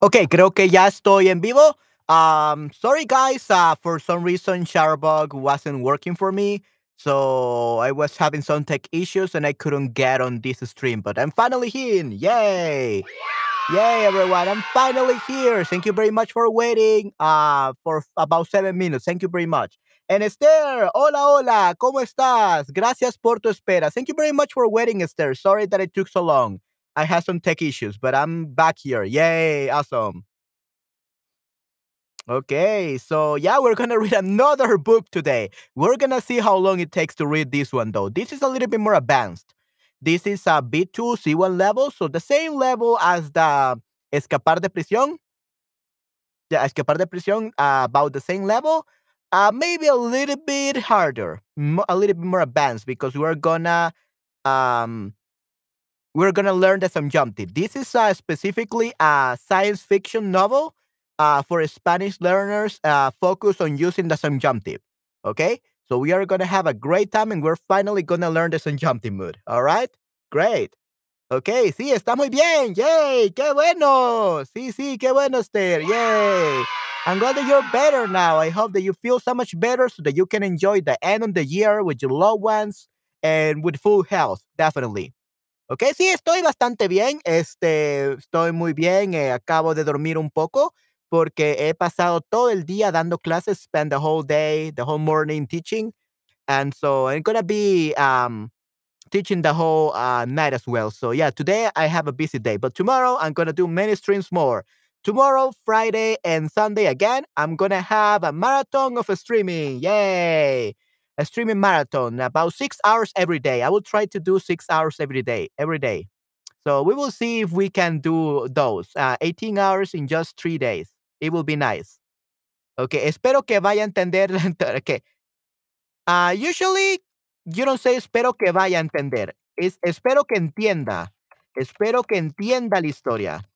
Ok, creo que ya estoy en vivo. Um, sorry guys, uh, for some reason Shutterbug wasn't working for me. So I was having some tech issues and I couldn't get on this stream, but I'm finally here. Yay! Yay, everyone! I'm finally here. Thank you very much for waiting. Uh, for about seven minutes. Thank you very much. And Esther, hola, hola, ¿cómo estás? Gracias por tu espera. Thank you very much for waiting, Esther. Sorry that it took so long. I had some tech issues, but I'm back here. Yay, awesome. Okay, so yeah, we're gonna read another book today. We're gonna see how long it takes to read this one, though. This is a little bit more advanced. This is a B2, C1 level, so the same level as the Escapar de Prisión. Yeah, Escapar de Prisión, uh, about the same level. Uh, maybe a little bit harder, a little bit more advanced because we're gonna um we're gonna learn the subjunctive. This is uh, specifically a science fiction novel uh, for Spanish learners uh, focused on using the subjunctive. Okay, so we are gonna have a great time, and we're finally gonna learn the subjunctive mood. All right, great. Okay, sí, está muy bien. Yay, qué bueno. Sí, sí, qué bueno, Esther. Yay. I'm glad that you're better now. I hope that you feel so much better so that you can enjoy the end of the year with your loved ones and with full health, definitely. Ok, sí, estoy bastante bien. Este, estoy muy bien. Eh, acabo de dormir un poco porque he pasado todo el día dando clases, spend the whole day, the whole morning teaching. And so I'm gonna be um, teaching the whole uh, night as well. So yeah, today I have a busy day, but tomorrow I'm gonna do many streams more. Tomorrow, Friday, and Sunday again, I'm gonna have a marathon of streaming. Yay! A streaming marathon about six hours every day. I will try to do six hours every day, every day. So we will see if we can do those. Uh, 18 hours in just three days. It will be nice. Okay, espero que vaya a entender. Okay. Uh, usually, you don't say espero que vaya a entender. Es espero que entienda. Espero que entienda la historia.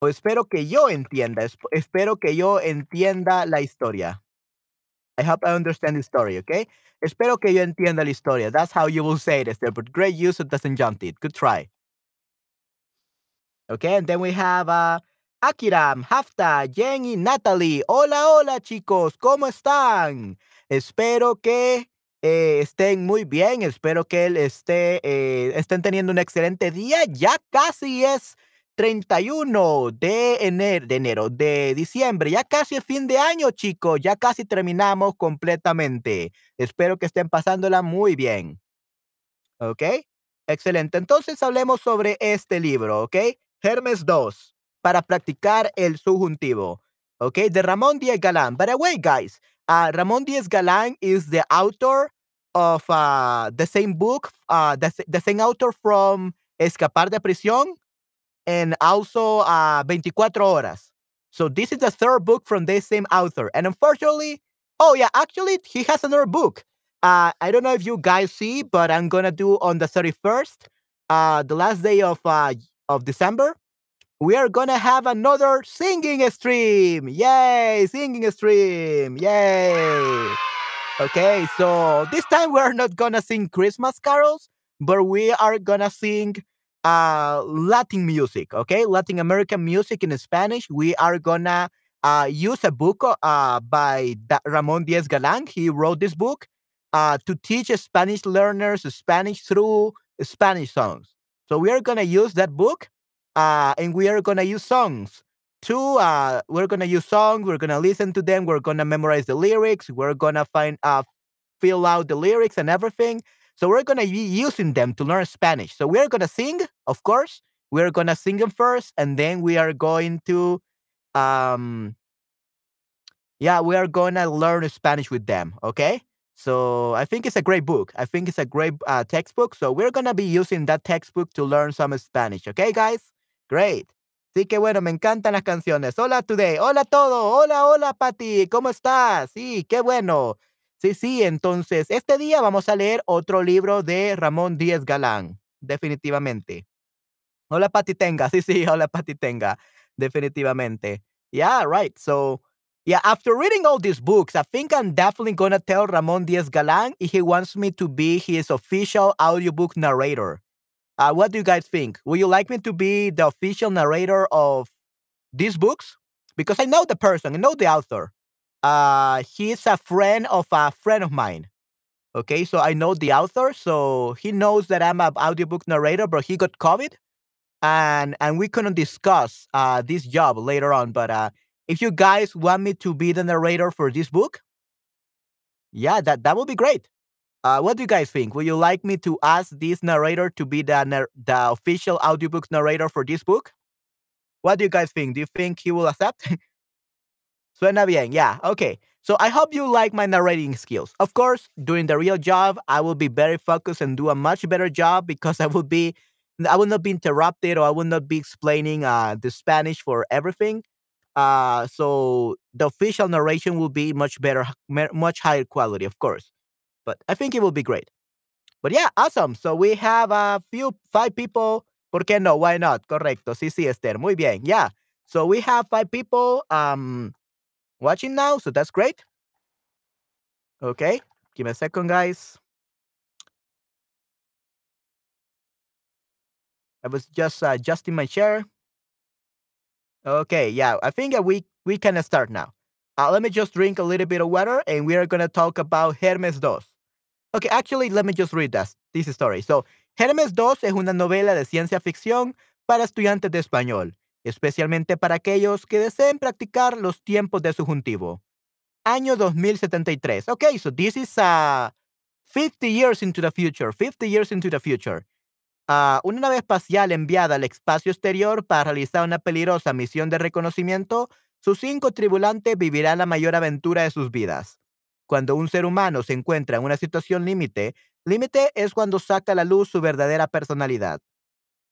O espero que yo entienda. Espero que yo entienda la historia. I hope I understand the story, okay? Espero que yo entienda la historia. That's how you will say it, Esther, but great use of the subjunctive. Good try. Okay, and then we have uh, Akiram, Hafta, Jenny, Natalie. Hola, hola, chicos. ¿Cómo están? Espero que eh, estén muy bien. Espero que él eh, estén teniendo un excelente día. Ya casi es 31 de enero, de enero, de diciembre, ya casi es fin de año, chicos, ya casi terminamos completamente. Espero que estén pasándola muy bien. ¿Ok? Excelente. Entonces hablemos sobre este libro, ¿ok? Hermes 2, para practicar el subjuntivo. ¿Ok? De Ramón Díaz Galán. By the way, guys, uh, Ramón Díaz Galán is the author of uh, the same book, uh, the, the same author from Escapar de Prisión and also uh, 24 Horas. So this is the third book from the same author. And unfortunately, oh yeah, actually he has another book. Uh, I don't know if you guys see, but I'm gonna do on the 31st, uh, the last day of uh, of December. We are gonna have another singing stream. Yay, singing stream. Yay. Okay, so this time we're not gonna sing Christmas carols, but we are gonna sing uh, Latin music, okay? Latin American music in Spanish. We are gonna uh, use a book uh, by da- Ramon Diaz Galan. He wrote this book uh, to teach Spanish learners Spanish through Spanish songs. So we are gonna use that book, uh, and we are gonna use songs. To uh, we're gonna use songs. We're gonna listen to them. We're gonna memorize the lyrics. We're gonna find uh, fill out the lyrics and everything so we're going to be using them to learn Spanish. So we're going to sing, of course. We're going to sing them first, and then we are going to, um, yeah, we are going to learn Spanish with them. Okay. So I think it's a great book. I think it's a great uh, textbook. So we're going to be using that textbook to learn some Spanish. Okay, guys? Great. Sí, que bueno, me encantan las canciones. Hola today. Hola todo. Hola, hola, Pati. ¿Cómo estás? Sí, qué bueno. Sí, sí, entonces este día vamos a leer otro libro de Ramón Díaz Galán, definitivamente. Hola Pati Tenga, sí, sí, hola Pati Tenga, definitivamente. Yeah, right. So, yeah, after reading all these books, I think I'm definitely going to tell Ramón Díaz Galán if he wants me to be his official audiobook narrator. Uh, what do you guys think? Would you like me to be the official narrator of these books? Because I know the person, I know the author. Uh, he's a friend of a friend of mine. Okay, so I know the author, so he knows that I'm an audiobook narrator, but he got COVID, and and we couldn't discuss uh this job later on. But uh, if you guys want me to be the narrator for this book, yeah, that that would be great. Uh, what do you guys think? Would you like me to ask this narrator to be the the official audiobook narrator for this book? What do you guys think? Do you think he will accept? Suena bien. Yeah. Okay. So I hope you like my narrating skills. Of course, during the real job, I will be very focused and do a much better job because I will be I will not be interrupted or I will not be explaining uh, the Spanish for everything. Uh, so the official narration will be much better, much higher quality, of course. But I think it will be great. But yeah, awesome. So we have a few, five people. ¿Por qué no? Why not? Correcto. Sí, sí, Esther. Muy bien. Yeah. So we have five people um, watching now. So that's great. Okay. Give me a second, guys. I was just uh, adjusting my chair. Okay, yeah, I think we we can start now. Uh, let me just drink a little bit of water, and we are gonna talk about Hermes Dos. Okay, actually, let me just read this, this story. So, Hermes Dos es una novela de ciencia ficción para estudiantes de español, especialmente para aquellos que deseen practicar los tiempos de subjuntivo. Año 2073. Okay, so this is uh, 50 years into the future. 50 years into the future. Uh, una nave espacial enviada al espacio exterior para realizar una peligrosa misión de reconocimiento, sus cinco tripulantes vivirán la mayor aventura de sus vidas. Cuando un ser humano se encuentra en una situación límite, límite es cuando saca a la luz su verdadera personalidad.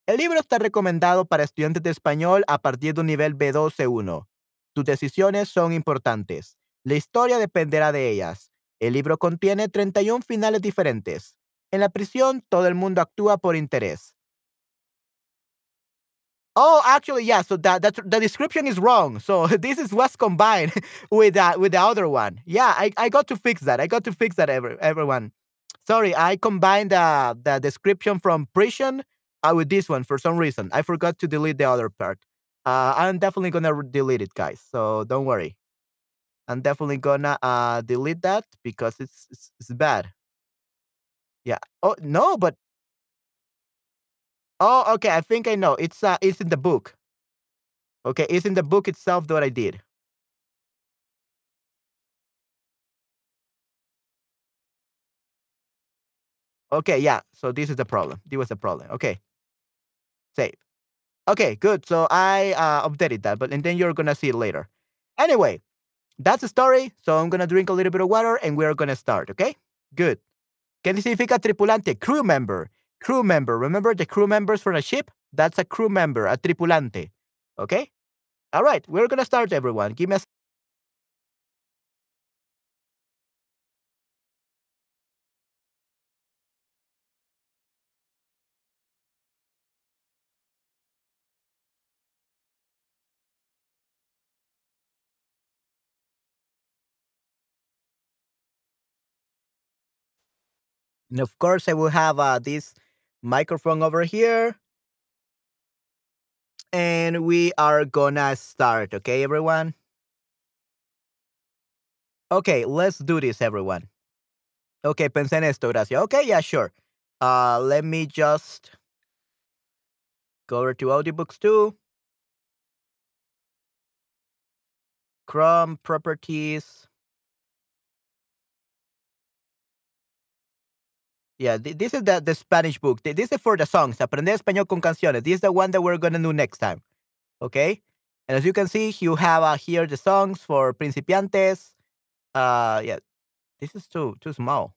El libro está recomendado para estudiantes de español a partir de un nivel B12-1. Tus decisiones son importantes. La historia dependerá de ellas. El libro contiene 31 finales diferentes. En la prisión, todo el mundo actúa por interés. Oh, actually, yeah. So that, that the description is wrong. So this is what's combined with that with the other one. Yeah, I, I got to fix that. I got to fix that. Every, everyone. Sorry, I combined the the description from prison uh, with this one for some reason. I forgot to delete the other part. Uh, I'm definitely gonna delete it, guys. So don't worry. I'm definitely gonna uh, delete that because it's, it's it's bad. Yeah. Oh no, but Oh, okay. I think I know. It's uh, it's in the book. Okay, it's in the book itself that I did. Okay, yeah. So this is the problem. This was the problem. Okay. Save. Okay, good. So I uh, updated that, but and then you're gonna see it later. Anyway, that's the story. So I'm gonna drink a little bit of water and we're gonna start. Okay. Good. ¿Qué significa tripulante? Crew member. Crew member. Remember the crew members for a ship? That's a crew member, a tripulante. Okay? All right, we're to start, everyone. Give me a And of course, I will have uh, this microphone over here. And we are gonna start, okay, everyone? Okay, let's do this, everyone. Okay, pensé en esto, gracias. Okay, yeah, sure. Uh, let me just go over to audiobooks too. Chrome properties. Yeah, this is the, the Spanish book. This is for the songs. Aprender español con canciones. This is the one that we're going to do next time. Okay? And as you can see, you have uh, here the songs for principiantes. Uh, yeah, this is too too small.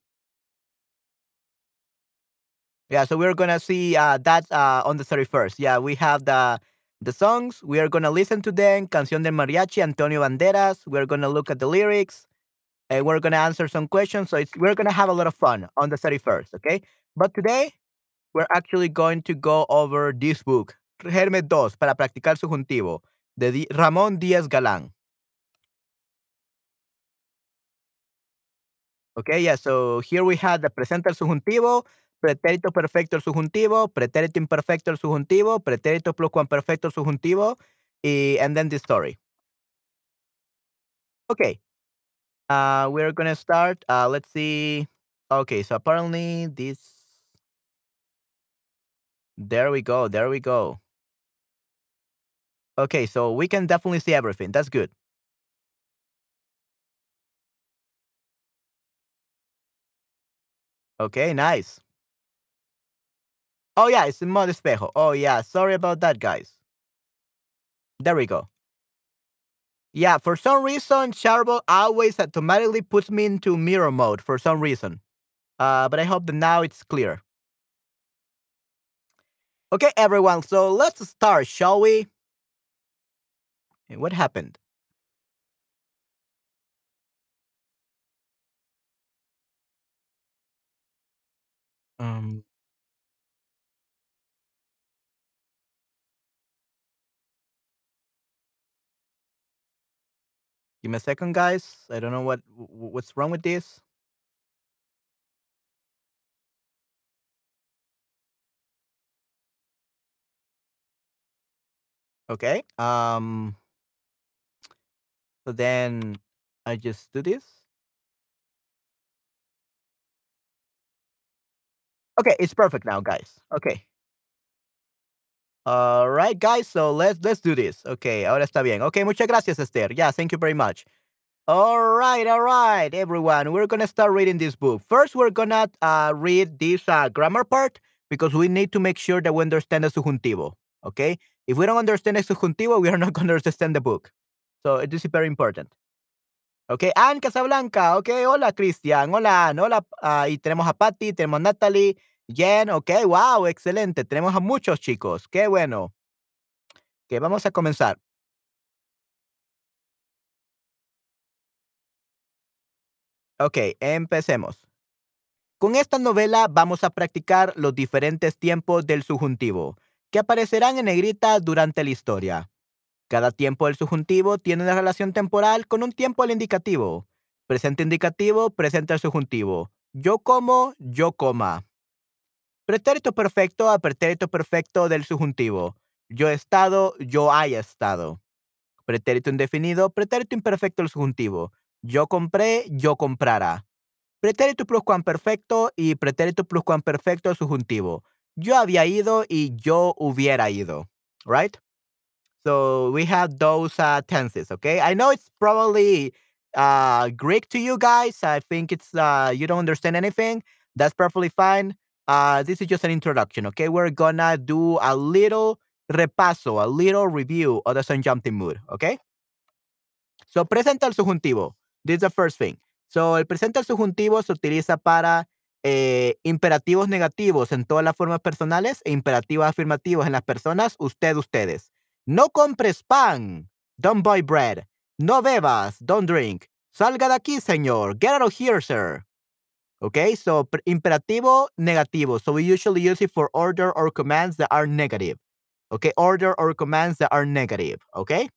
Yeah, so we're gonna see uh, that uh, on the 31st. Yeah, we have the the songs. We are gonna listen to them. Canción del Mariachi, Antonio Banderas. We're gonna look at the lyrics and we're going to answer some questions. So we're going to have a lot of fun on the 31st, okay? But today, we're actually going to go over this book, Hermes 2, para practicar subjuntivo, de Ramón Díaz Galán. Okay, yeah, so here we have the presente el subjuntivo, pretérito perfecto el subjuntivo, pretérito imperfecto el subjuntivo, pretérito pluscuamperfecto el subjuntivo, y and then the story. Okay. Uh, we're gonna start. Uh, let's see. Okay, so apparently this. There we go. There we go. Okay, so we can definitely see everything. That's good. Okay, nice. Oh yeah, it's in modo espejo. Oh yeah, sorry about that, guys. There we go. Yeah, for some reason, Charbel always automatically puts me into mirror mode for some reason. Uh, but I hope that now it's clear. Okay, everyone, so let's start, shall we? What happened? Um, give me a second, guys. I don't know what what's wrong with this. Okay. Um. So then I just do this. Okay, it's perfect now, guys. Okay. All right, guys. So let's let's do this. Okay, ahora está bien. Okay, muchas gracias, Esther. Yeah, thank you very much. All right, all right, everyone. We're gonna start reading this book. First, we're gonna uh, read this uh, grammar part because we need to make sure that we understand the subjuntivo. Okay, if we don't understand the subjuntivo, we are not gonna understand the book. So this is very important. Okay, Anne Casablanca. Okay, hola, Cristian. Hola, hola. Uh, y tenemos a Patty, tenemos a Natalie. Jen, ok, wow, excelente. Tenemos a muchos chicos. Qué bueno. Que vamos a comenzar. Ok, empecemos. Con esta novela vamos a practicar los diferentes tiempos del subjuntivo, que aparecerán en negrita durante la historia. Cada tiempo del subjuntivo tiene una relación temporal con un tiempo al indicativo. Presente indicativo, presente al subjuntivo. Yo como, yo coma. Pretérito perfecto a pretérito perfecto del subjuntivo. Yo he estado, yo haya estado. Pretérito indefinido, pretérito imperfecto del subjuntivo. Yo compré, yo comprara. Pretérito pluscuamperfecto y pretérito pluscuamperfecto del subjuntivo. Yo había ido y yo hubiera ido. Right? So we have those uh, tenses, okay? I know it's probably uh, Greek to you guys. I think it's uh, you don't understand anything. That's perfectly fine. Uh, this is just an introduction, okay? We're gonna do a little repaso, a little review of the Jumping Mood, okay? So, presenta el subjuntivo. This is the first thing. So, el presente al subjuntivo se utiliza para eh, imperativos negativos en todas las formas personales e imperativos afirmativos en las personas, usted, ustedes. No compres pan. Don't buy bread. No bebas. Don't drink. Salga de aquí, señor. Get out of here, sir. Okay, so imperativo negativo. So we usually use it for order or commands that are negative. Okay, order or commands that are negative. Okay.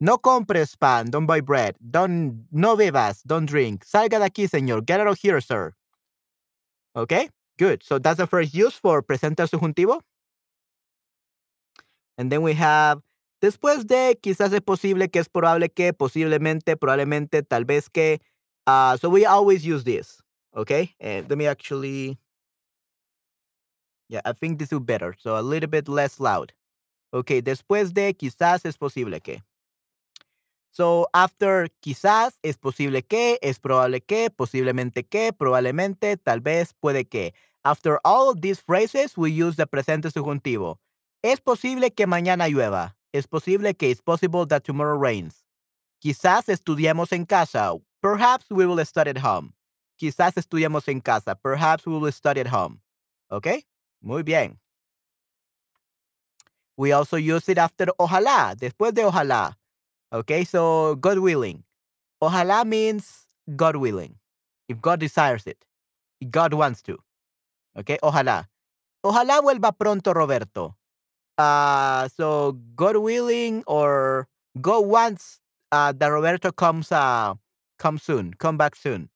No compres pan, don't buy bread, don't, no bebas, don't drink. Salga de aquí, señor. Get out of here, sir. Okay, good. So that's the first use for presente subjuntivo. And then we have después de, quizás es posible que es probable que, posiblemente, probablemente, tal vez que. Uh, so we always use this. Okay, and let me actually, yeah, I think this be better. So a little bit less loud. Okay, después de quizás es posible que. So after quizás es posible que, es probable que, posiblemente que, probablemente, tal vez, puede que. After all of these phrases, we use the presente subjuntivo. Es posible que mañana llueva. Es posible que it's possible that tomorrow rains. Quizás estudiemos en casa. Perhaps we will study at home. Quizás estudiamos en casa. Perhaps we will study at home. Okay? Muy bien. We also use it after ojalá, después de ojalá. Okay, so God willing. Ojalá means God willing. If God desires it. God wants to. Okay, ojalá. Ojalá vuelva pronto Roberto. Uh, so God willing or God wants uh, that Roberto comes uh, come soon, come back soon.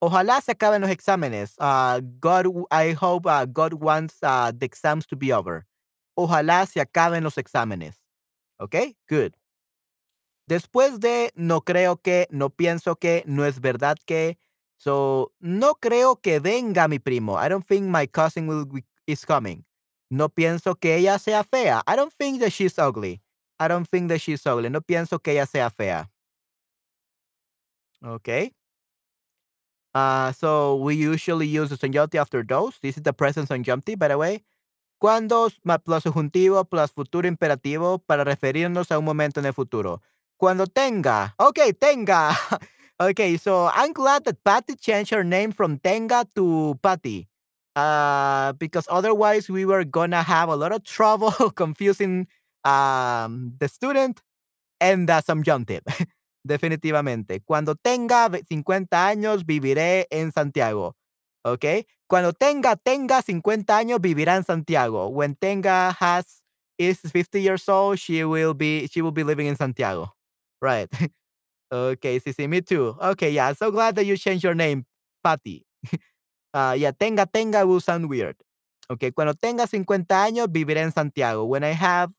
Ojalá se acaben los exámenes. Uh, God, I hope uh, God wants uh, the exams to be over. Ojalá se acaben los exámenes. Okay, good. Después de no creo que, no pienso que, no es verdad que. So, no creo que venga mi primo. I don't think my cousin will be, is coming. No pienso que ella sea fea. I don't think that she's ugly. I don't think that she's ugly. No pienso que ella sea fea. Okay. Uh, so we usually use the subjunctive after those. This is the present subjunctive, by the way. Cuando plus subjuntivo plus futuro imperativo para referirnos a un momento en el futuro. Cuando tenga. Okay, tenga. okay, so I'm glad that Patty changed her name from Tenga to Patty. Uh, because otherwise we were gonna have a lot of trouble confusing um, the student and the subjunctive. Definitivamente. Cuando tenga 50 años, viviré en Santiago. ¿Ok? Cuando tenga, tenga 50 años, vivirá en Santiago. When Tenga has is 50 years old, she will be she will be living in Santiago. Right. okay, sí, sí, me too. Okay, yeah, so glad that you changed your name, Patty. uh, yeah, tenga, tenga will sound weird. Okay, cuando tenga 50 años, viviré en Santiago. When I have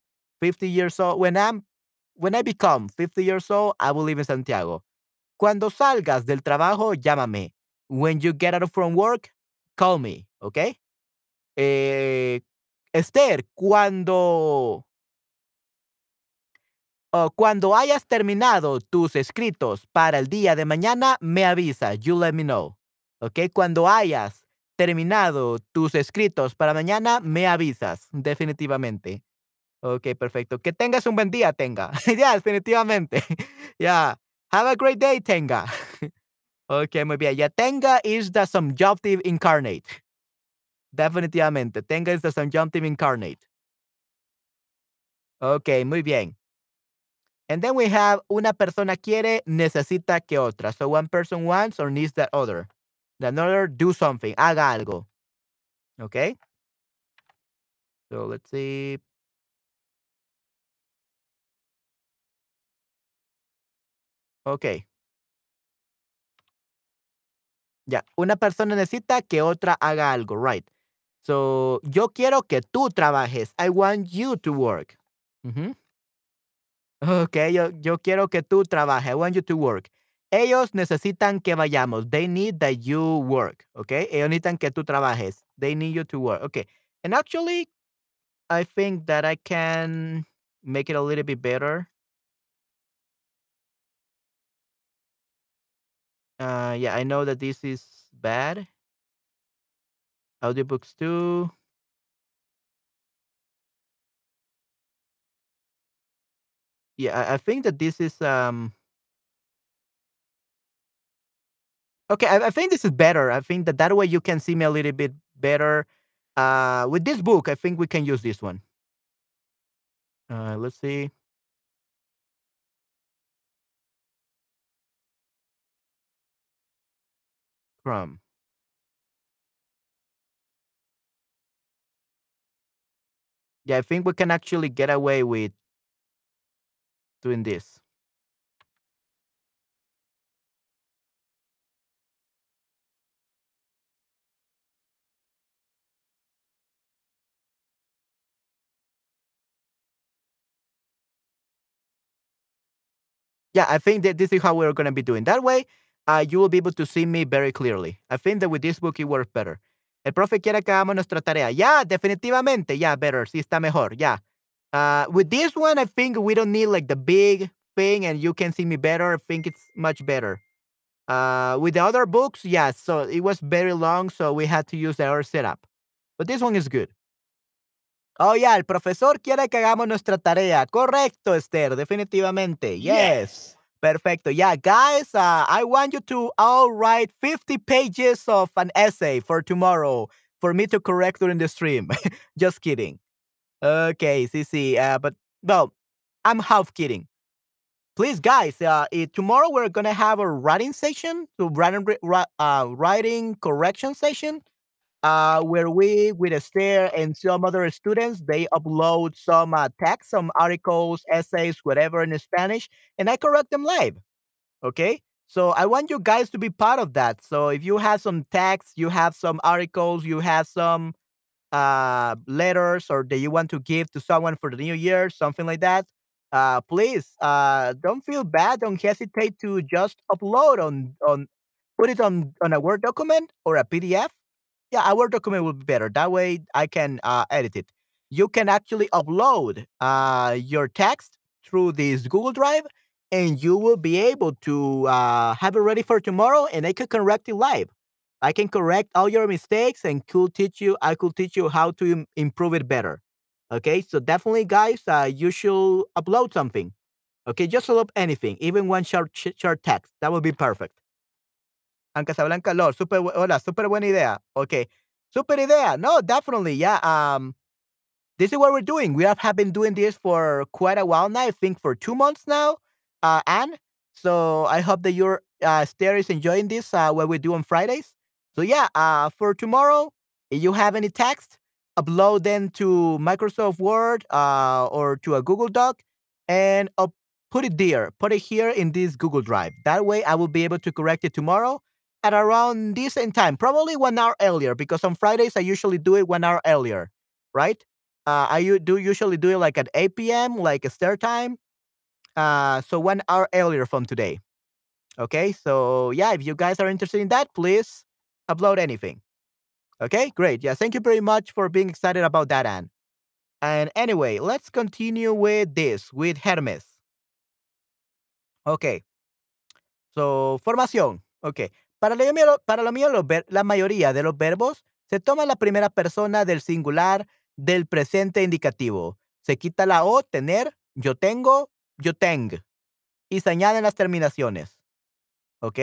50 years old, when I'm when I become 50 years old, I will live in Santiago. Cuando salgas del trabajo, llámame. When you get out from work, call me, ¿ok? Eh, Esther, cuando oh, cuando hayas terminado tus escritos para el día de mañana, me avisa. You let me know. ¿Ok? Cuando hayas terminado tus escritos para mañana, me avisas. Definitivamente. Ok, perfecto. Que tengas un buen día, Tenga. ya, definitivamente. Ya. Have a great day, Tenga. ok, muy bien. Ya, Tenga is the subjunctive incarnate. Definitivamente. Tenga is the subjunctive incarnate. Ok, muy bien. And then we have una persona quiere, necesita que otra. So one person wants or needs that other. The another do something. Haga algo. Okay. So let's see. Ok. Ya, una persona necesita que otra haga algo, right? So, yo quiero que tú trabajes. I want you to work. Ok, yo, yo quiero que tú trabajes. I want you to work. Ellos necesitan que vayamos. They need that you work. Ok, ellos necesitan que tú trabajes. They need you to work. Okay. And actually, I think that I can make it a little bit better. Uh, yeah, I know that this is bad. Audiobooks too. Yeah, I, I think that this is um. Okay, I, I think this is better. I think that that way you can see me a little bit better. Uh, with this book, I think we can use this one. Uh, let's see. Chrome. Yeah, I think we can actually get away with doing this. Yeah, I think that this is how we're going to be doing. That way, uh, you will be able to see me very clearly. I think that with this book it works better. El profe quiere que hagamos nuestra tarea. Yeah, definitivamente. Yeah, better. Sí está mejor. Yeah. Uh, with this one, I think we don't need like the big thing and you can see me better. I think it's much better. Uh, with the other books, yeah, so it was very long, so we had to use our setup. But this one is good. Oh, yeah, el profesor quiere que hagamos nuestra tarea. Correcto, Esther, definitivamente. Yes. Perfecto. Yeah, guys, uh, I want you to all write 50 pages of an essay for tomorrow for me to correct during the stream. Just kidding. Okay, sí. Uh, but, well, I'm half kidding. Please, guys, uh, eh, tomorrow we're going to have a writing session, so writing, uh, writing correction session, uh, where we, with Esther and some other students, they upload some uh, text, some articles, essays, whatever in Spanish, and I correct them live. Okay? So I want you guys to be part of that. So if you have some texts, you have some articles, you have some uh, letters, or that you want to give to someone for the new year, something like that, uh, please uh, don't feel bad. Don't hesitate to just upload on on put it on on a Word document or a PDF. Yeah, Word document would be better. That way I can uh, edit it. You can actually upload uh, your text through this Google Drive, and you will be able to uh, have it ready for tomorrow, and I can correct it live. I can correct all your mistakes and could teach you. I could teach you how to im- improve it better. Okay, so definitely, guys, uh, you should upload something. Okay, just upload anything, even one short short text. That would be perfect. Aunque se hablan calor, super, hola, super buena idea. Okay, super idea. No, definitely, yeah. Um, this is what we're doing. We have, have been doing this for quite a while now. I think for two months now, uh, Anne. So I hope that your uh, stair is enjoying this. Uh, what we do on Fridays. So yeah, uh, for tomorrow, if you have any text, upload them to Microsoft Word uh, or to a Google Doc, and up, put it there. Put it here in this Google Drive. That way, I will be able to correct it tomorrow at around this same time, probably one hour earlier, because on Fridays I usually do it one hour earlier, right? Uh, I do usually do it like at 8 p.m., like a start time. Uh, so one hour earlier from today. Okay, so yeah, if you guys are interested in that, please upload anything. Okay, great. Yeah, thank you very much for being excited about that, Anne. And anyway, let's continue with this, with Hermes. Okay, so formación. Okay, para lo mío, para ver- la mayoría de los verbos se toma la primera persona del singular del presente indicativo. Se quita la O, tener, yo tengo, yo teng. Y se añaden las terminaciones. ¿Ok?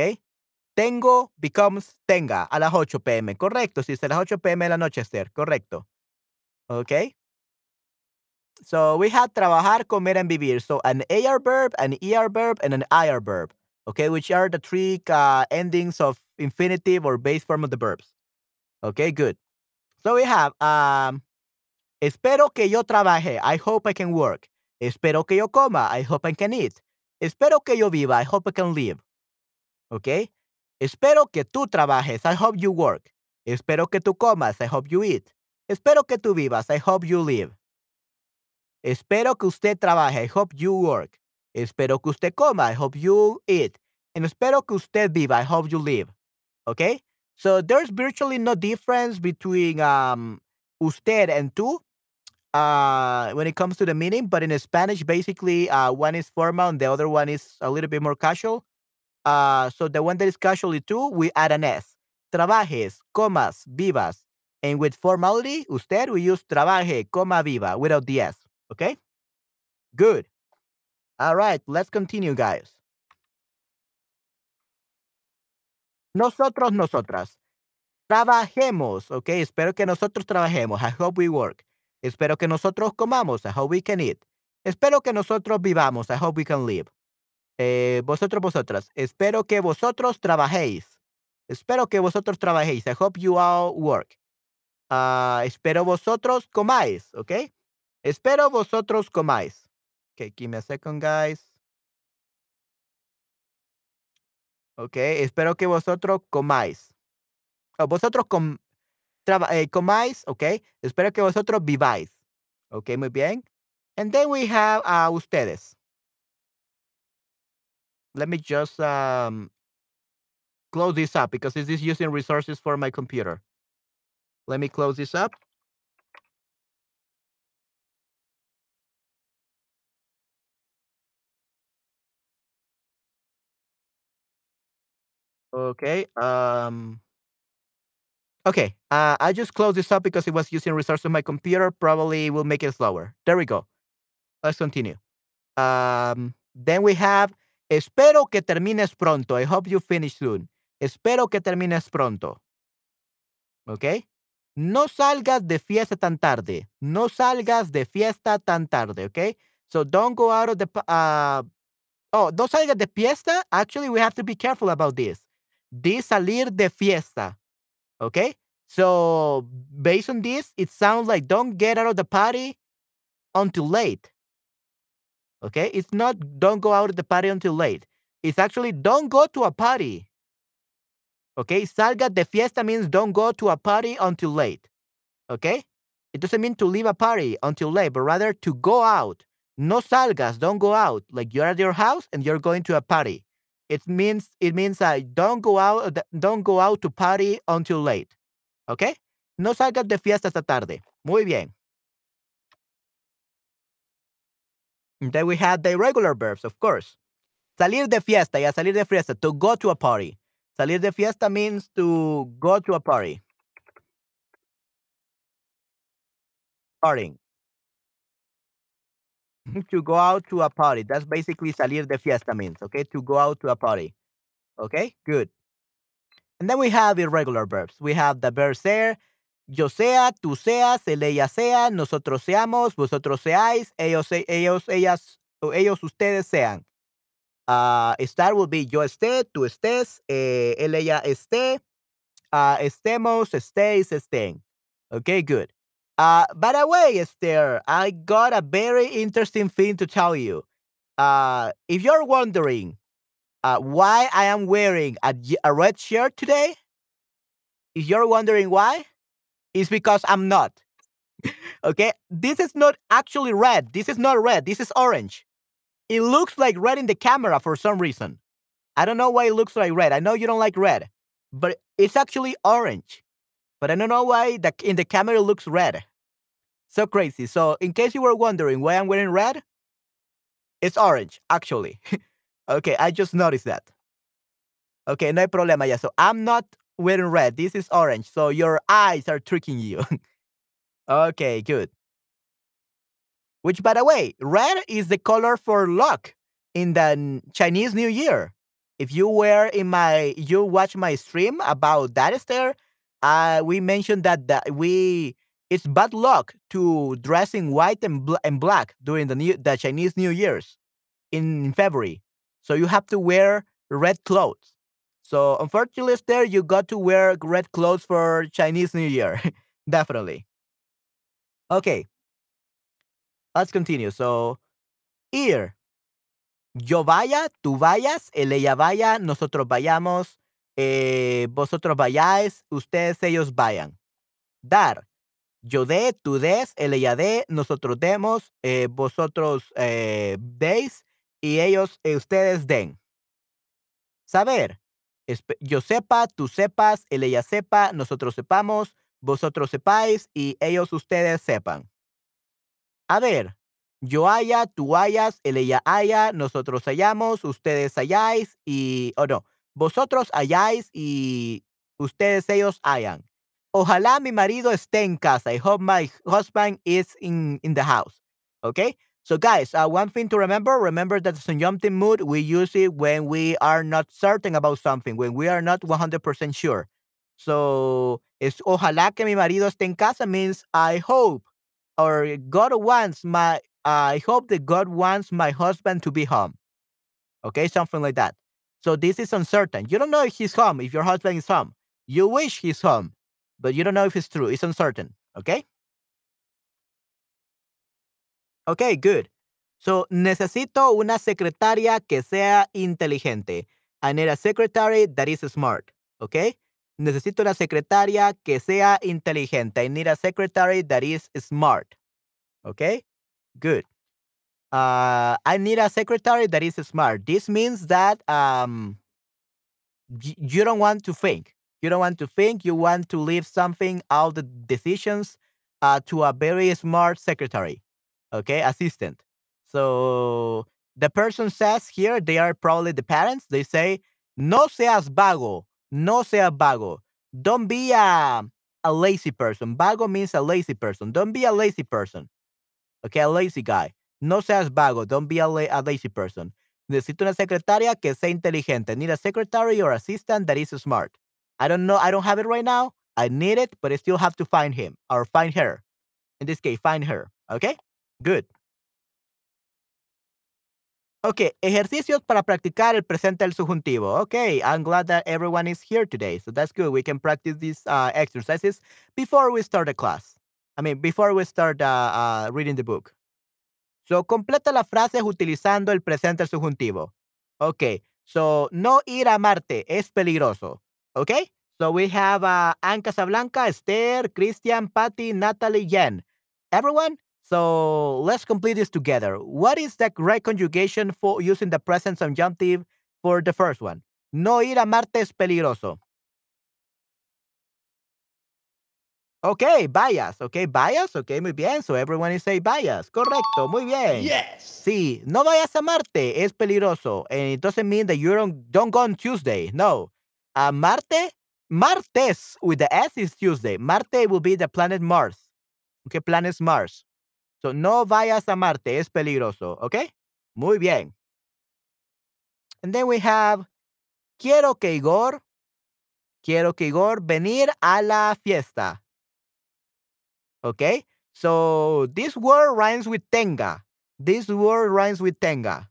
Tengo becomes tenga a las 8 pm. Correcto. Si es a las 8 pm de la noche, Esther. Correcto. ¿Ok? So we have trabajar, comer, and vivir. So an AR verb, an ER verb, and an IR verb. Okay, which are the three uh, endings of infinitive or base form of the verbs. Okay, good. So we have um, espero que yo trabaje. I hope I can work. Espero que yo coma. I hope I can eat. Espero que yo viva. I hope I can live. Okay. Espero que tú trabajes. I hope you work. Espero que tú comas. I hope you eat. Espero que tú vivas. I hope you live. Espero que usted trabaje. I hope you work. Espero que usted coma. I hope you eat. And espero que usted viva. I hope you live. Okay? So there's virtually no difference between um, usted and tú uh, when it comes to the meaning, but in Spanish, basically, uh, one is formal and the other one is a little bit more casual. Uh, so the one that is casually tú, we add an S. Trabajes, comas, vivas. And with formality, usted, we use trabaje, coma, viva without the S. Okay? Good. All right, let's continue, guys. Nosotros, nosotras. Trabajemos, ¿ok? Espero que nosotros trabajemos. I hope we work. Espero que nosotros comamos. I hope we can eat. Espero que nosotros vivamos. I hope we can live. Eh, vosotros, vosotras. Espero que vosotros trabajéis. Espero que vosotros trabajéis. I hope you all work. Ah, espero vosotros comáis, ¿ok? Espero vosotros comáis. Okay, give me a second, guys. Ok, espero que vosotros comáis. O vosotros com- traba- eh, comáis, ok. Espero que vosotros viváis. Ok, muy bien. And then we have a ustedes. Let me just um, close this up because this is using resources for my computer. Let me close this up. Okay. Um, okay. Uh, I just closed this up because it was using resources on my computer. Probably will make it slower. There we go. Let's continue. Um, then we have espero que termines pronto. I hope you finish soon. Espero que termines pronto. Okay. No salgas de fiesta tan tarde. No salgas de fiesta tan tarde. Okay. So don't go out of the. Uh, oh, no salgas de fiesta. Actually, we have to be careful about this. De salir de fiesta. Okay? So based on this, it sounds like don't get out of the party until late. Okay? It's not don't go out of the party until late. It's actually don't go to a party. Okay, salga de fiesta means don't go to a party until late. Okay, it doesn't mean to leave a party until late, but rather to go out. No salgas, don't go out. Like you're at your house and you're going to a party. It means it means uh, don't go out don't go out to party until late. Okay? No salgas de fiesta esta tarde. Muy bien. Then we had the irregular verbs, of course. Salir de fiesta, yeah, salir de fiesta, to go to a party. Salir de fiesta means to go to a party. Partying. To go out to a party. That's basically salir de fiesta means, okay? To go out to a party. Okay, good. And then we have irregular verbs. We have the verb ser, yo sea, tú seas, él, ella sea, nosotros seamos, vosotros seáis, ellos, ellos, ellas, o ellos, ustedes sean. Uh, estar will be yo esté, tú estés, eh, él, ella esté, uh, estemos, estéis, estén. Okay, good. Uh, by the way, Esther, I got a very interesting thing to tell you. Uh, if you're wondering uh, why I am wearing a, a red shirt today, if you're wondering why, it's because I'm not. okay, this is not actually red. This is not red. This is orange. It looks like red in the camera for some reason. I don't know why it looks like red. I know you don't like red, but it's actually orange. But I don't know why the, in the camera it looks red. So crazy. So, in case you were wondering why I'm wearing red, it's orange, actually. okay, I just noticed that. Okay, no problema. Yeah, so I'm not wearing red. This is orange. So your eyes are tricking you. okay, good. Which, by the way, red is the color for luck in the Chinese New Year. If you were in my, you watch my stream about that, Esther, uh, we mentioned that, that we, it's bad luck to dress in white and, bl- and black during the new, the Chinese New Year's in February. So you have to wear red clothes. So unfortunately, there you got to wear red clothes for Chinese New Year. Definitely. Okay. Let's continue. So, ir. Yo vaya, tú vayas, él, ella vaya, nosotros vayamos, eh, vosotros vayáis, ustedes, ellos vayan. Dar. Yo dé, tú des, él, ella dé, nosotros demos, eh, vosotros eh, deis y ellos, eh, ustedes den. Saber. Yo sepa, tú sepas, ella sepa, nosotros sepamos, vosotros sepáis y ellos, ustedes sepan. A ver, yo haya, tú hayas, ella haya, nosotros hayamos, ustedes hayáis y, o no, vosotros hayáis y ustedes ellos hayan. Ojalá mi marido esté en casa. I hope my husband is in, in the house. Okay? So, guys, uh, one thing to remember remember that the subjunctive mood, we use it when we are not certain about something, when we are not 100% sure. So, es ojalá que mi marido esté en casa means I hope or God wants my, I hope that God wants my husband to be home. Okay, something like that. So, this is uncertain. You don't know if he's home, if your husband is home. You wish he's home, but you don't know if it's true. It's uncertain. Okay? Ok, good. So, necesito una secretaria que sea inteligente. I need a secretary that is smart. Ok? Necesito una secretaria que sea inteligente. I need a secretary that is smart. Ok? Good. Uh, I need a secretary that is smart. This means that um, you don't want to think. You don't want to think. You want to leave something, all the decisions, uh, to a very smart secretary okay, assistant. So the person says here, they are probably the parents. They say, no seas vago, no seas vago. Don't be a, a lazy person. Vago means a lazy person. Don't be a lazy person. Okay, a lazy guy. No seas vago. Don't be a, la a lazy person. Necesito una secretaria que sea inteligente. Need a secretary or assistant that is smart. I don't know. I don't have it right now. I need it, but I still have to find him or find her. In this case, find her. Okay? Good. Okay, ejercicios para practicar el presente del subjuntivo. Okay, I'm glad that everyone is here today. So that's good. We can practice these uh, exercises before we start the class. I mean, before we start uh, uh, reading the book. So, completa las frases utilizando el presente subjuntivo. Okay, So, no ir a Marte es peligroso. Okay? So we have uh, Anne Casablanca, Esther, Christian, Patty, Natalie, Jen. Everyone? So let's complete this together. What is the correct conjugation for using the present subjunctive for the first one? No ir a Marte es peligroso. Okay, vayas. Okay, vayas. Okay, muy bien. So everyone is say vayas. Correcto, muy bien. Yes. Sí, no vayas a Marte es peligroso. And it doesn't mean that you don't, don't go on Tuesday. No. A Marte, Martes with the S is Tuesday. Marte will be the planet Mars. Okay, planet Mars. So no vayas a Marte es peligroso. Okay? Muy bien. And then we have quiero que Igor, quiero que Igor venir a la fiesta. Okay? So this word rhymes with tenga. This word rhymes with tenga.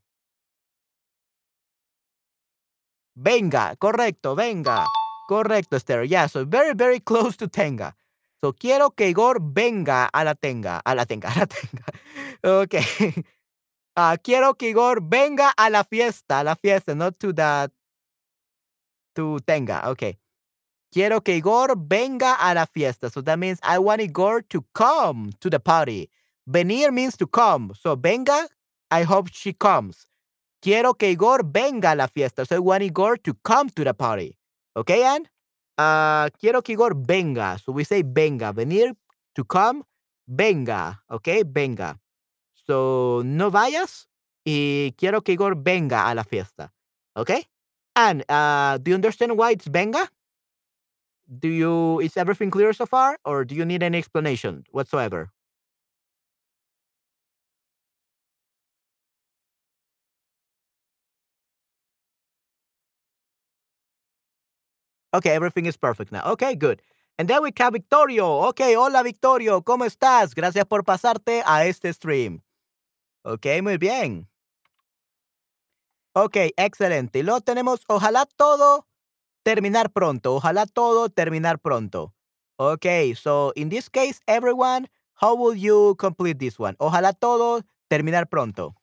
Venga, correcto, venga. Correcto, Esther. Yeah, so very, very close to tenga. So quiero que Igor venga a la tenga, a la tenga, a la tenga. Okay. Uh, quiero que Igor venga a la fiesta, a la fiesta, not to the, to tenga. Okay. Quiero que Igor venga a la fiesta. So that means I want Igor to come to the party. Venir means to come. So venga, I hope she comes. Quiero que Igor venga a la fiesta. So I want Igor to come to the party. Okay, Anne? Uh, quiero que Igor venga. So we say venga. Venir, to come, venga. Okay, venga. So no vayas y quiero que Igor venga a la fiesta. Okay? And uh, do you understand why it's venga? Do you is everything clear so far or do you need any explanation whatsoever? Okay everything is perfect now. Okay good. And then we have Victorio. Okay hola Victorio. Cómo estás? Gracias por pasarte a este stream. Okay muy bien. Okay excelente. Y luego tenemos ojalá todo terminar pronto. Ojalá todo terminar pronto. Okay, so in this case, everyone, how will you complete this one? Ojalá todo terminar pronto.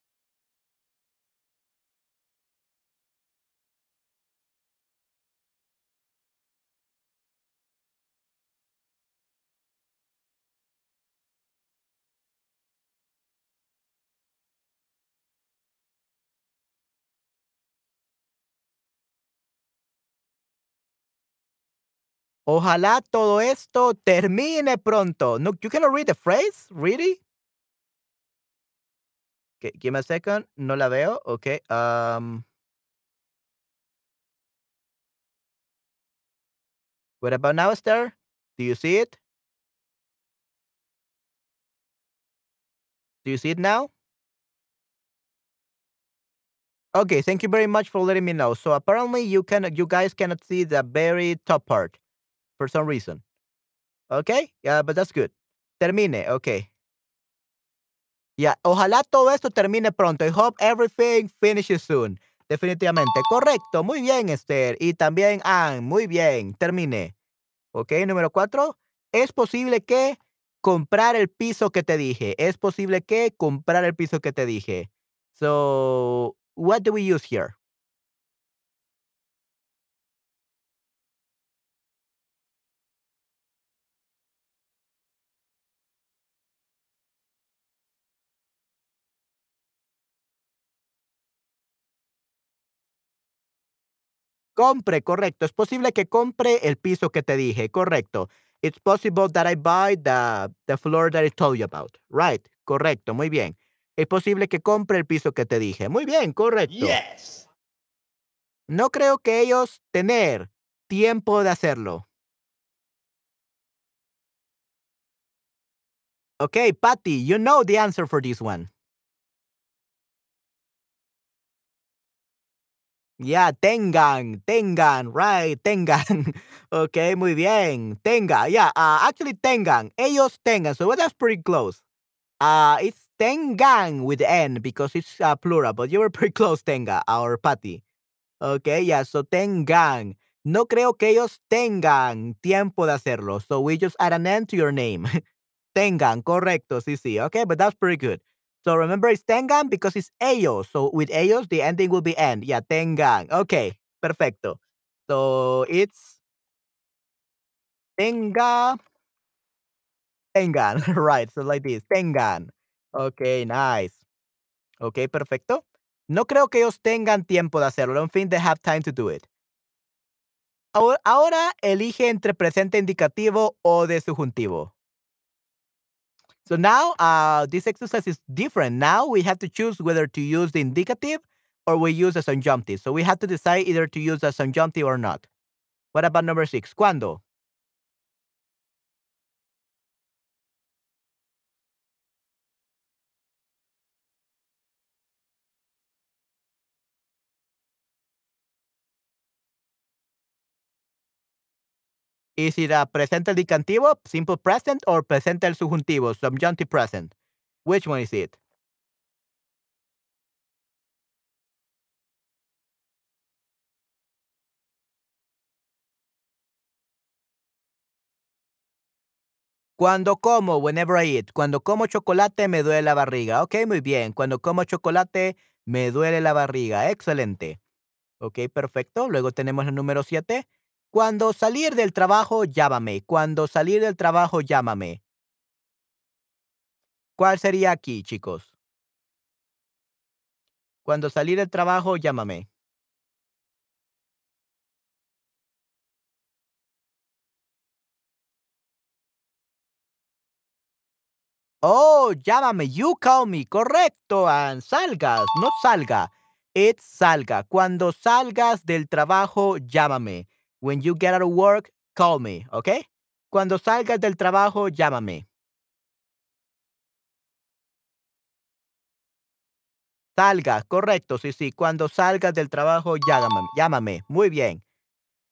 Ojalá todo esto termine pronto. No, you cannot read the phrase, really? Okay, give me a second. No la veo. Okay. Um. What about now, Esther? Do you see it? Do you see it now? Okay, thank you very much for letting me know. So apparently you can you guys cannot see the very top part for some reason. Okay? Yeah, but that's good. Termine, okay. Yeah, ojalá todo esto termine pronto. I hope everything finishes soon. Definitivamente. Correcto. Muy bien, Esther. Y también Anne. Muy bien. Termine. Ok, número cuatro. Es posible que comprar el piso que te dije. Es posible que comprar el piso que te dije. So, what do we use here? Compre, correcto. Es posible que compre el piso que te dije, correcto. It's possible that I buy the, the floor that I told you about. Right, correcto, muy bien. Es posible que compre el piso que te dije. Muy bien, correcto. Yes. No creo que ellos tener tiempo de hacerlo. Okay, Patty, you know the answer for this one. Yeah, tengan, tengan, right, tengan. okay, muy bien. Tenga, yeah, uh, actually tengan. Ellos tengan. So that's pretty close. Uh, it's tengan with N because it's uh, plural, but you were pretty close, tenga, our Patty. Okay, yeah, so tengan. No creo que ellos tengan tiempo de hacerlo. So we just add an N to your name. tengan, correcto, sí, sí. Okay, but that's pretty good. So remember it's tengan because it's ellos. So with ellos, the ending will be en. Yeah, tengan. Okay, perfecto. So it's tenga tengan. right. So like this. Tengan. Okay, nice. Okay, perfecto. No creo que ellos tengan tiempo de hacerlo. I don't think they have time to do it. Ahora elige entre presente indicativo o de subjuntivo. So now uh, this exercise is different. Now we have to choose whether to use the indicative or we use a subjunctive. So we have to decide either to use a subjunctive or not. What about number six? ¿Cuándo? Is it a presente indicativo, simple present, or presente el subjuntivo, subjunctive present? Which one is it? Cuando como, whenever I eat. Cuando como chocolate me duele la barriga. Ok, muy bien. Cuando como chocolate me duele la barriga. Excelente. Ok, perfecto. Luego tenemos el número 7. Cuando salir del trabajo, llámame. Cuando salir del trabajo, llámame. ¿Cuál sería aquí, chicos? Cuando salir del trabajo, llámame. Oh, llámame. You call me. Correcto. And salgas. No salga. It's salga. Cuando salgas del trabajo, llámame. When you get out of work, call me. ¿Ok? Cuando salgas del trabajo, llámame. Salgas, correcto, sí, sí. Cuando salgas del trabajo, llámame. llámame. Muy bien.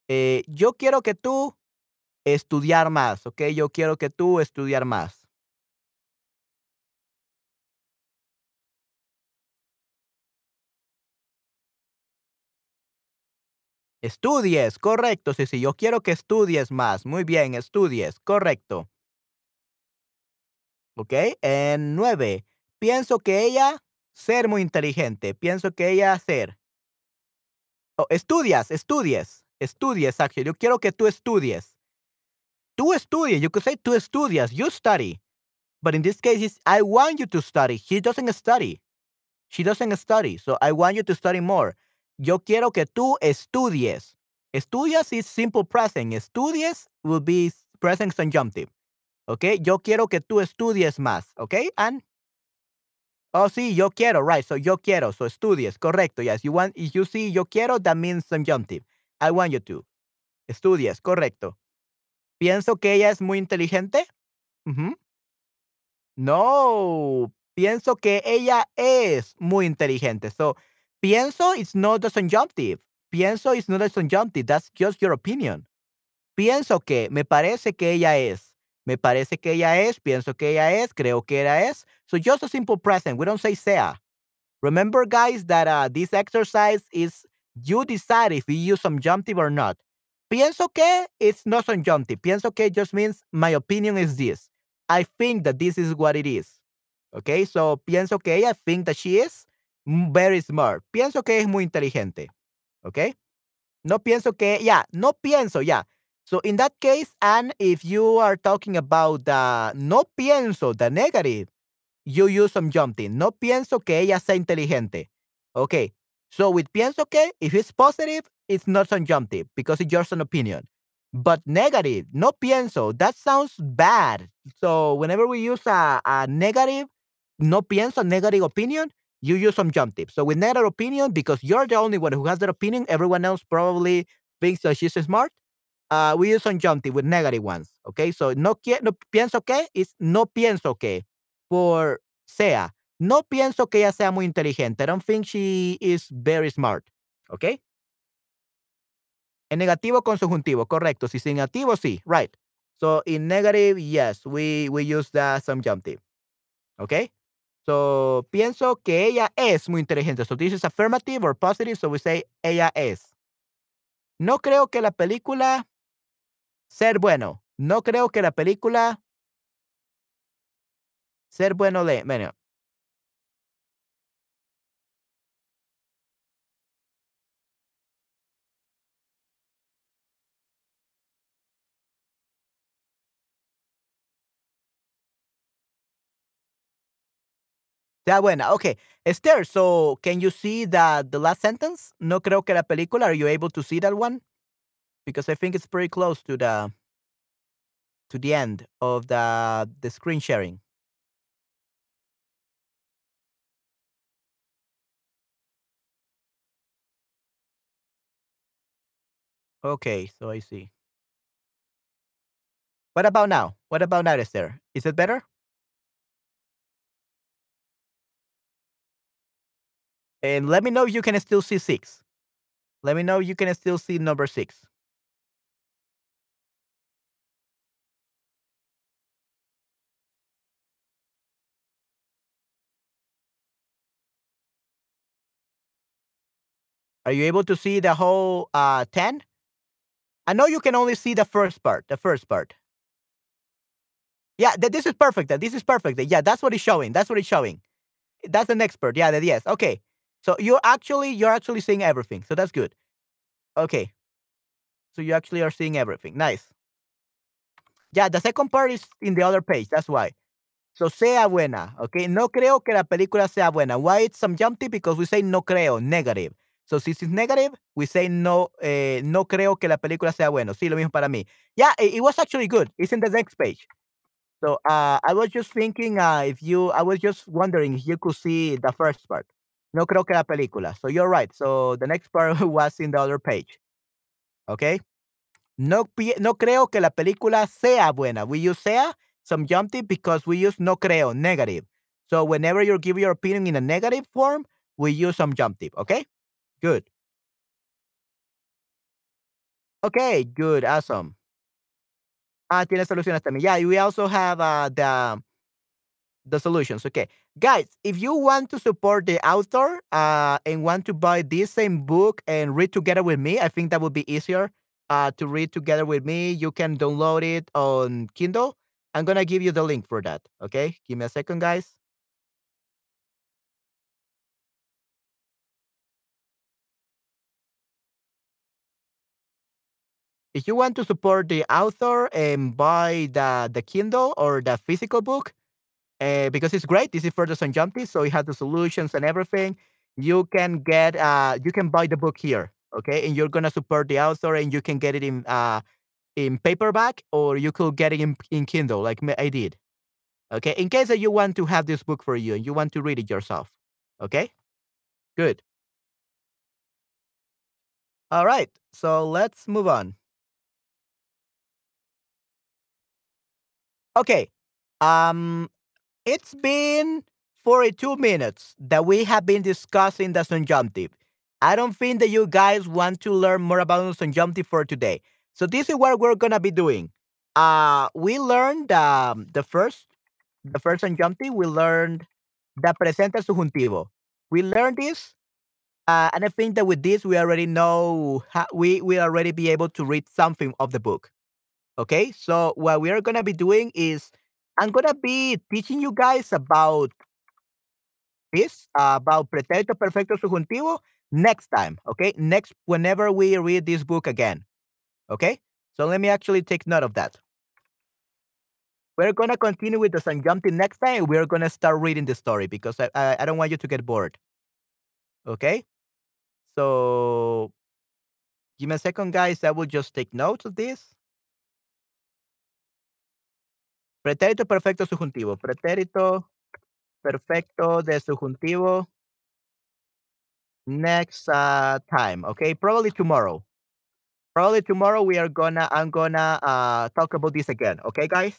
Eh, yo quiero que tú estudiar más, ¿ok? Yo quiero que tú estudiar más. Estudies, correcto. Sí, sí, yo quiero que estudies más. Muy bien, estudies, correcto. ¿Ok? En nueve. Pienso que ella ser muy inteligente. Pienso que ella ser. Oh, estudias, estudies. Estudies, actually. Yo quiero que tú estudies. Tú estudies. You could say tú estudias. You study. But in this case, it's I want you to study. He doesn't study. She doesn't study. So I want you to study more. Yo quiero que tú estudies. Estudias is simple present. Estudies will be present subjunctive. Okay? Yo quiero que tú estudies más. Okay? And Oh, sí, yo quiero, right. So yo quiero. So estudies. Correcto. Yes. You want if you see yo quiero, that means subjunctive. I want you to. Estudies. Correcto. Pienso que ella es muy inteligente. No. Pienso que ella es muy inteligente. So pienso is not the subjunctive. Pienso is not a subjunctive. That's just your opinion. Pienso que, me parece que ella es. Me parece que ella es, pienso que ella es, creo que ella es. So just a simple present. We don't say sea. Remember, guys, that uh, this exercise is you decide if you use subjunctive or not. Pienso que it's not subjunctive. Pienso que just means my opinion is this. I think that this is what it is. Okay, so pienso que ella think that she is very smart. Pienso que es muy inteligente. Okay. No pienso que, yeah, no pienso, yeah. So in that case, and if you are talking about the no pienso, the negative, you use subjunctive. No pienso que ella sea inteligente. Okay. So with pienso que, if it's positive, it's not subjunctive because it's just an opinion. But negative, no pienso, that sounds bad. So whenever we use a, a negative, no pienso, negative opinion, you use some subjunctive. So with negative opinion, because you're the only one who has that opinion, everyone else probably thinks that she's smart. Uh, we use subjunctive with negative ones. Okay, so no, no pienso que is no pienso que por sea. No pienso que ella sea muy inteligente. I don't think she is very smart. Okay. En negativo con subjuntivo, correcto. Si es negativo, sí, right. So in negative, yes, we, we use the subjunctive. Okay? So, pienso que ella es muy inteligente. So this is affirmative or positive, so we say ella es. No creo que la película ser bueno. No creo que la película ser bueno le, bueno, Sea buena. Okay. Esther, so can you see the the last sentence? No creo que la película. Are you able to see that one? Because I think it's pretty close to the to the end of the the screen sharing. Okay, so I see. What about now? What about now, Esther? Is it better? And let me know you can still see six. Let me know you can still see number six. Are you able to see the whole uh 10? I know you can only see the first part, the first part. Yeah, th- this is perfect. This is perfect. Yeah, that's what it's showing. That's what it's showing. That's the next part. Yeah, the yes. Okay. So you're actually you're actually seeing everything. So that's good. Okay. So you actually are seeing everything. Nice. Yeah, the second part is in the other page. That's why. So sea buena. Okay. No creo que la película sea buena. Why it's some subjunctive? Because we say no creo, negative. So since it's negative, we say no, eh, no creo que la película sea buena. Sí, lo mismo para mí. Yeah, it, it was actually good. It's in the next page. So uh, I was just thinking uh, if you, I was just wondering if you could see the first part. No creo que la película. So you're right. So the next part was in the other page. Okay. No, no creo que la película sea buena. We use sea, some subjunctive, because we use no creo, negative. So whenever you give your opinion in a negative form, we use some subjunctive. Okay. Good. Okay, good, awesome. Ah, tiene soluciones también. Yeah, we also have uh, the the solutions. Okay, guys, if you want to support the author uh, and want to buy this same book and read together with me, I think that would be easier uh, to read together with me. You can download it on Kindle. I'm gonna give you the link for that. Okay, give me a second, guys. if you want to support the author and buy the the Kindle or the physical book, uh, because it's great. This is for the Sanjampi, so it has the solutions and everything. You can get uh you can buy the book here, okay? And you're gonna support the author, and you can get it in uh in paperback, or you could get it in in Kindle, like I did. Okay, in case that you want to have this book for you and you want to read it yourself. Okay, good. All right, so let's move on. Okay. Um, it's been 42 minutes that we have been discussing the subjunctive. I don't think that you guys want to learn more about the subjunctive for today. So this is what we're gonna be doing. Uh, we learned um, the first, the first subjunctive. We learned the presente subjuntivo. We learned this, uh, and I think that with this we already know how, we will already be able to read something of the book. Okay, so what we are gonna be doing is I'm gonna be teaching you guys about this, about pretérito perfecto subjuntivo next time. Okay, next whenever we read this book again. Okay, so let me actually take note of that. We're gonna continue with the subjunctive next time. We're gonna start reading the story because I, I I don't want you to get bored. Okay, so give me a second, guys. I will just take notes of this. Pretérito perfecto subjuntivo. Pretérito perfecto de subjuntivo. Next uh, time, okay? Probably tomorrow. Probably tomorrow we are gonna I'm gonna uh, talk about this again, okay, guys?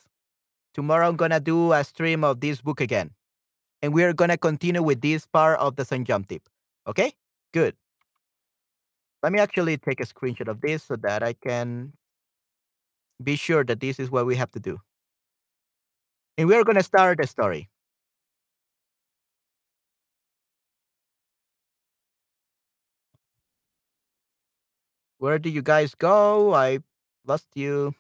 Tomorrow I'm gonna do a stream of this book again, and we are gonna continue with this part of the subjunctive. Okay, good. Let me actually take a screenshot of this so that I can be sure that this is what we have to do. And we're going to start the story. Where do you guys go? I lost you.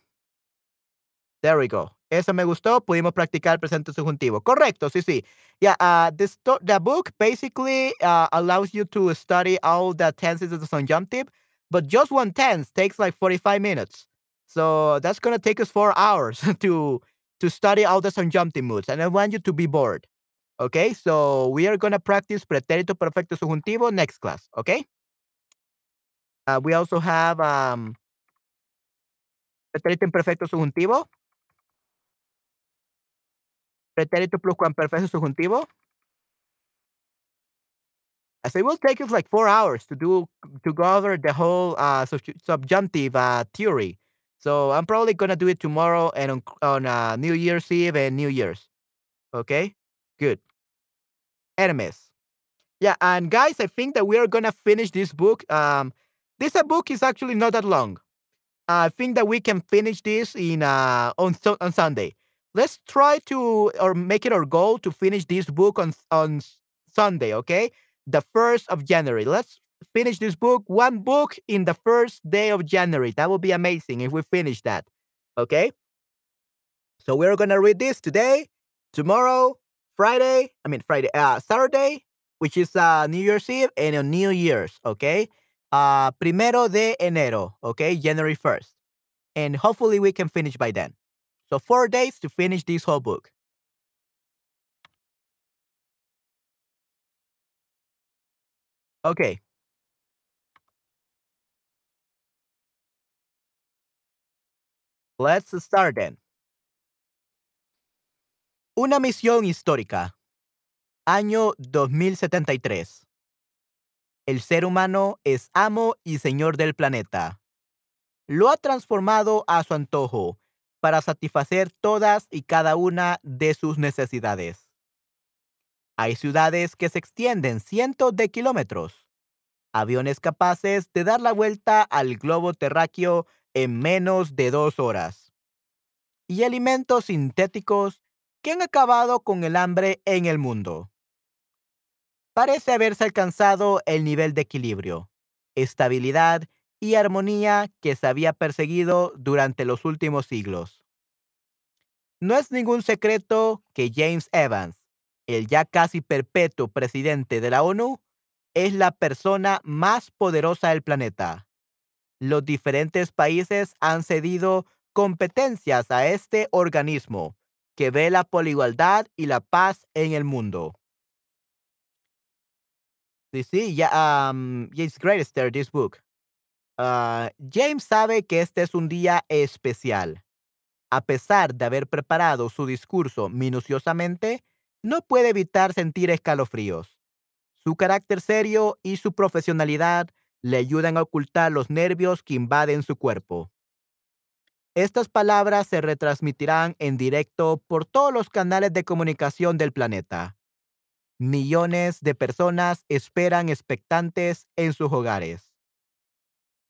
There we go. Eso me gustó. Pudimos practicar presente subjuntivo. Correcto, sí, sí. Yeah, uh, the, the book basically uh, allows you to study all the tenses of the subjunctive, but just one tense takes like 45 minutes. So that's going to take us four hours to to study all the subjunctive moods, and I want you to be bored. Okay, so we are gonna practice pretérito perfecto subjuntivo next class. Okay. Uh, we also have um, pretérito imperfecto subjuntivo. Pretérito pluscuamperfecto subjuntivo. So it will take us like four hours to do to go over the whole uh, subjunctive uh, theory. So I'm probably gonna do it tomorrow and on on uh, New Year's Eve and New Year's. Okay, good. Hermes. Yeah, and guys, I think that we are gonna finish this book. Um, this uh, book is actually not that long. I think that we can finish this in uh on on Sunday. Let's try to or make it our goal to finish this book on on Sunday. Okay, the first of January. Let's finish this book, one book in the first day of January. That would be amazing if we finish that. Okay. So we're gonna read this today, tomorrow, Friday. I mean Friday, uh, Saturday, which is uh, New Year's Eve, and on New Year's. Okay. Uh, primero de enero. Okay, January first, and hopefully we can finish by then. So four days to finish this whole book. Okay. Let's start then. Una misión histórica. Año 2073. El ser humano es amo y señor del planeta. Lo ha transformado a su antojo para satisfacer todas y cada una de sus necesidades. Hay ciudades que se extienden cientos de kilómetros, aviones capaces de dar la vuelta al globo terráqueo en menos de dos horas. Y alimentos sintéticos que han acabado con el hambre en el mundo. Parece haberse alcanzado el nivel de equilibrio, estabilidad y armonía que se había perseguido durante los últimos siglos. No es ningún secreto que James Evans, el ya casi perpetuo presidente de la ONU, es la persona más poderosa del planeta los diferentes países han cedido competencias a este organismo que vela por la igualdad y la paz en el mundo. Sí, sí, ya, it's great, this book. Uh, James sabe que este es un día especial. A pesar de haber preparado su discurso minuciosamente, no puede evitar sentir escalofríos. Su carácter serio y su profesionalidad le ayudan a ocultar los nervios que invaden su cuerpo. Estas palabras se retransmitirán en directo por todos los canales de comunicación del planeta. Millones de personas esperan expectantes en sus hogares.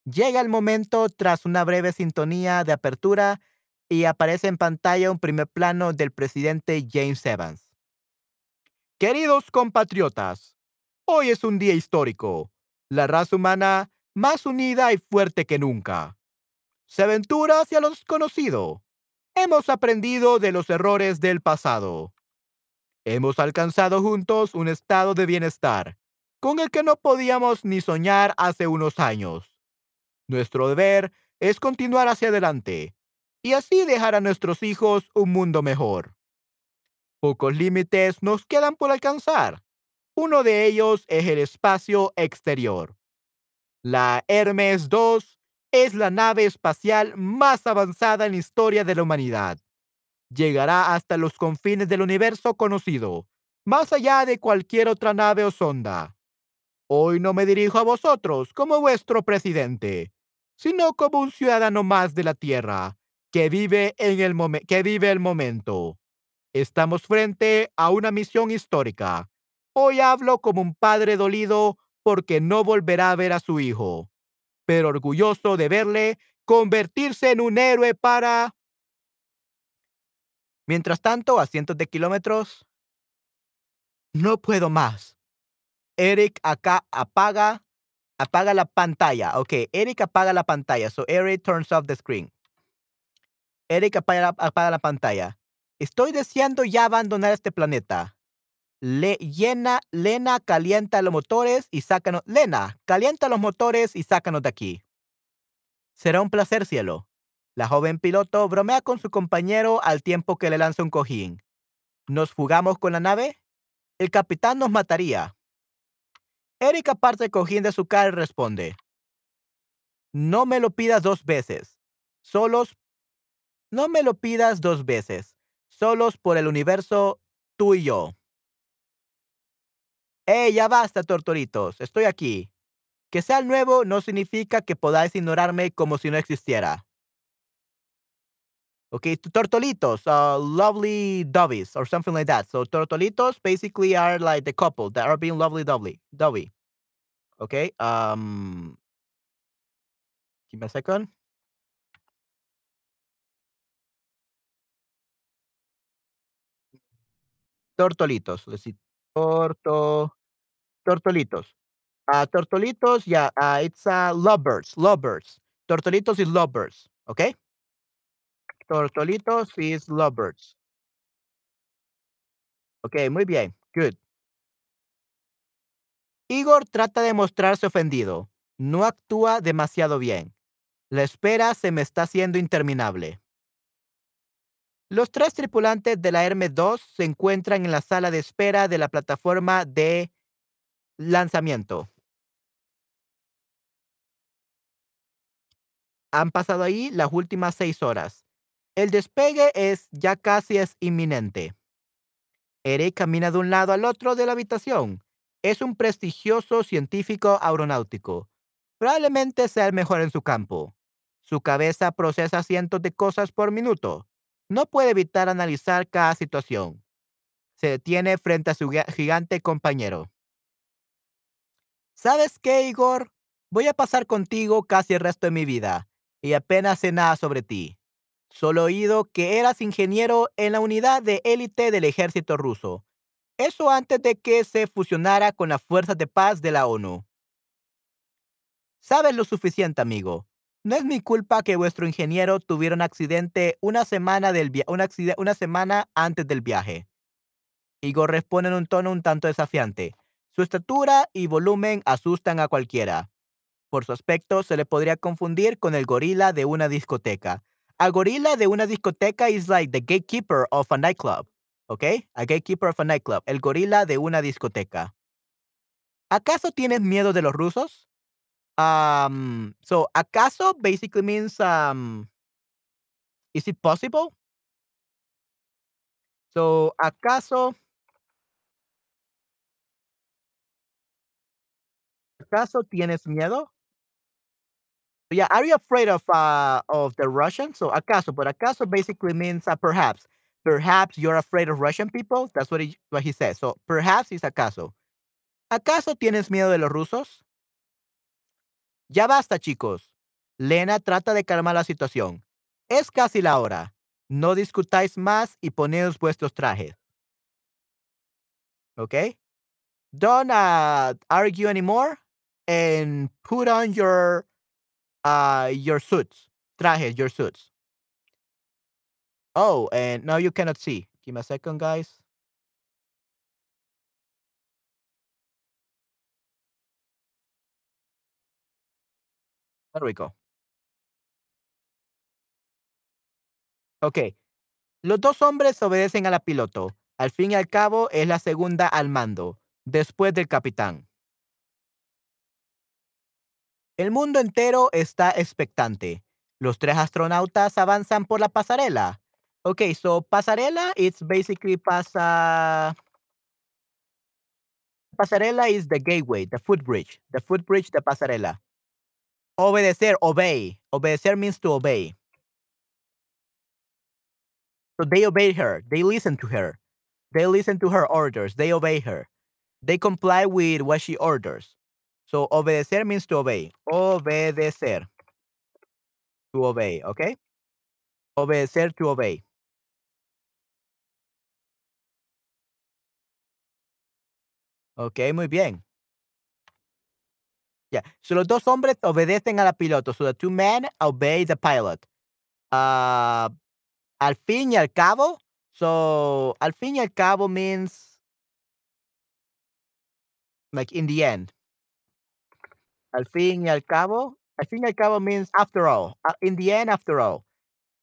Llega el momento tras una breve sintonía de apertura y aparece en pantalla un primer plano del presidente James Evans. Queridos compatriotas, hoy es un día histórico la raza humana más unida y fuerte que nunca. Se aventura hacia lo desconocido. Hemos aprendido de los errores del pasado. Hemos alcanzado juntos un estado de bienestar con el que no podíamos ni soñar hace unos años. Nuestro deber es continuar hacia adelante y así dejar a nuestros hijos un mundo mejor. Pocos límites nos quedan por alcanzar uno de ellos es el espacio exterior. La Hermes 2 es la nave espacial más avanzada en la historia de la humanidad. Llegará hasta los confines del universo conocido, más allá de cualquier otra nave o sonda. Hoy no me dirijo a vosotros como vuestro presidente, sino como un ciudadano más de la Tierra que vive, en el que vive el momento. Estamos frente a una misión histórica Hoy hablo como un padre dolido porque no volverá a ver a su hijo, pero orgulloso de verle convertirse en un héroe para... Mientras tanto, a cientos de kilómetros, no puedo más. Eric acá apaga, apaga la pantalla. Ok, Eric apaga la pantalla. So Eric turns off the screen. Eric apaga, apaga la pantalla. Estoy deseando ya abandonar este planeta. Le, llena, Lena, calienta los motores y sácanos. Lena, calienta los motores y sácanos de aquí. Será un placer, cielo. La joven piloto bromea con su compañero al tiempo que le lanza un cojín. ¿Nos fugamos con la nave? El capitán nos mataría. Erika parte cogiendo su cara y responde. No me lo pidas dos veces. Solos. No me lo pidas dos veces. Solos por el universo, tú y yo. ¡Eh, ya basta, tortoritos! Estoy aquí. Que sea nuevo no significa que podáis ignorarme como si no existiera. Okay, tortolitos, uh, lovely dovies, or something like that. So tortolitos basically are like the couple that are being lovely dovey. Dovey. Okay. Um. Give me a second. Tortolitos. Let's see. Torto. Tortolitos. Uh, tortolitos. Yeah. Uh, it's uh, lovebirds. Lovebirds. Tortolitos is lovebirds. Okay. Tortolitos is lovebirds. Okay, muy bien. Good. Igor trata de mostrarse ofendido. No actúa demasiado bien. La espera se me está haciendo interminable. Los tres tripulantes de la Hermes 2 se encuentran en la sala de espera de la plataforma de lanzamiento. Han pasado ahí las últimas seis horas. El despegue es ya casi es inminente. Eric camina de un lado al otro de la habitación. Es un prestigioso científico aeronáutico. Probablemente sea el mejor en su campo. Su cabeza procesa cientos de cosas por minuto. No puede evitar analizar cada situación. Se detiene frente a su gigante compañero. ¿Sabes qué, Igor? Voy a pasar contigo casi el resto de mi vida y apenas sé nada sobre ti. Solo he oído que eras ingeniero en la unidad de élite del ejército ruso. Eso antes de que se fusionara con las fuerzas de paz de la ONU. Sabes lo suficiente, amigo. No es mi culpa que vuestro ingeniero tuviera un accidente una semana, del una semana antes del viaje. Igor responde en un tono un tanto desafiante. Su estatura y volumen asustan a cualquiera. Por su aspecto, se le podría confundir con el gorila de una discoteca. A gorila de una discoteca is like the gatekeeper of a nightclub. ¿Ok? A gatekeeper of a nightclub. El gorila de una discoteca. ¿Acaso tienes miedo de los rusos? Um, so, ¿acaso basically means, um, is it possible? So, ¿acaso? ¿Acaso tienes miedo? Yeah, are you afraid of uh of the Russians? So acaso, but acaso basically means uh, perhaps. Perhaps you're afraid of Russian people. That's what he what he says. So perhaps is acaso. ¿Acaso tienes miedo de los rusos? Ya basta, chicos. Lena trata de calmar la situación. Es casi la hora. No discutáis más y poneos vuestros trajes. Okay? Don't uh, argue anymore and put on your uh, your suits. Trajes, your suits. Oh, and now you cannot see. Give me a second, guys. There we go. Ok. Los dos hombres obedecen a la piloto. Al fin y al cabo, es la segunda al mando, después del capitán. El mundo entero está expectante. Los tres astronautas avanzan por la pasarela. Okay, so pasarela it's basically pasa. Pasarela is the gateway, the footbridge, the footbridge, the pasarela. Obedecer, obey. Obedecer means to obey. So they obey her. They listen to her. They listen to her orders. They obey her. They comply with what she orders. So obedecer means to obey. Obedecer. To obey, okay? Obedecer to obey. Ok, muy bien. Yeah. So los dos hombres obedecen a la piloto. So the two men obey the pilot. Uh, al fin y al cabo. So al fin y al cabo means like in the end. Al fin y al cabo. Al fin y al cabo means after all. In the end, after all.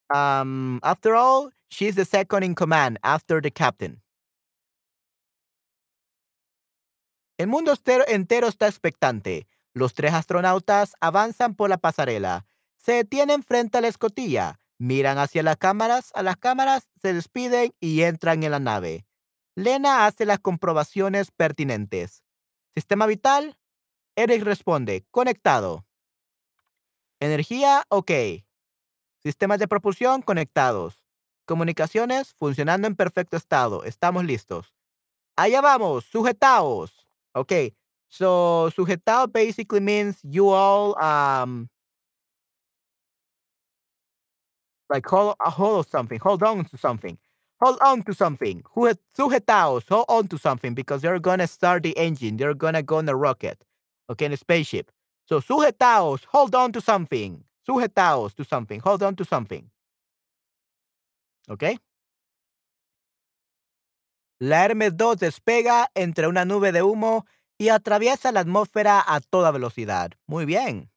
Um, after all, she's the second in command after the captain. El mundo entero está expectante. Los tres astronautas avanzan por la pasarela. Se detienen frente a la escotilla. Miran hacia las cámaras, a las cámaras, se despiden y entran en la nave. Lena hace las comprobaciones pertinentes. Sistema vital. Eric responde, conectado. Energía, ok. Sistemas de propulsión conectados. Comunicaciones funcionando en perfecto estado. Estamos listos. Allá vamos, sujetaos. Okay. So sujetado basically means you all um like hold, uh, hold something, hold on to something. Hold on to something. Sujet- Sujetaos, hold on to something because they're gonna start the engine. They're gonna go on a rocket. Okay, in a spaceship. So sujetaos, hold on to something. Sujetaos to something. Hold on to something. Okay. La Hermes 2 despega entre una nube de humo y atraviesa la atmósfera a toda velocidad. Muy bien.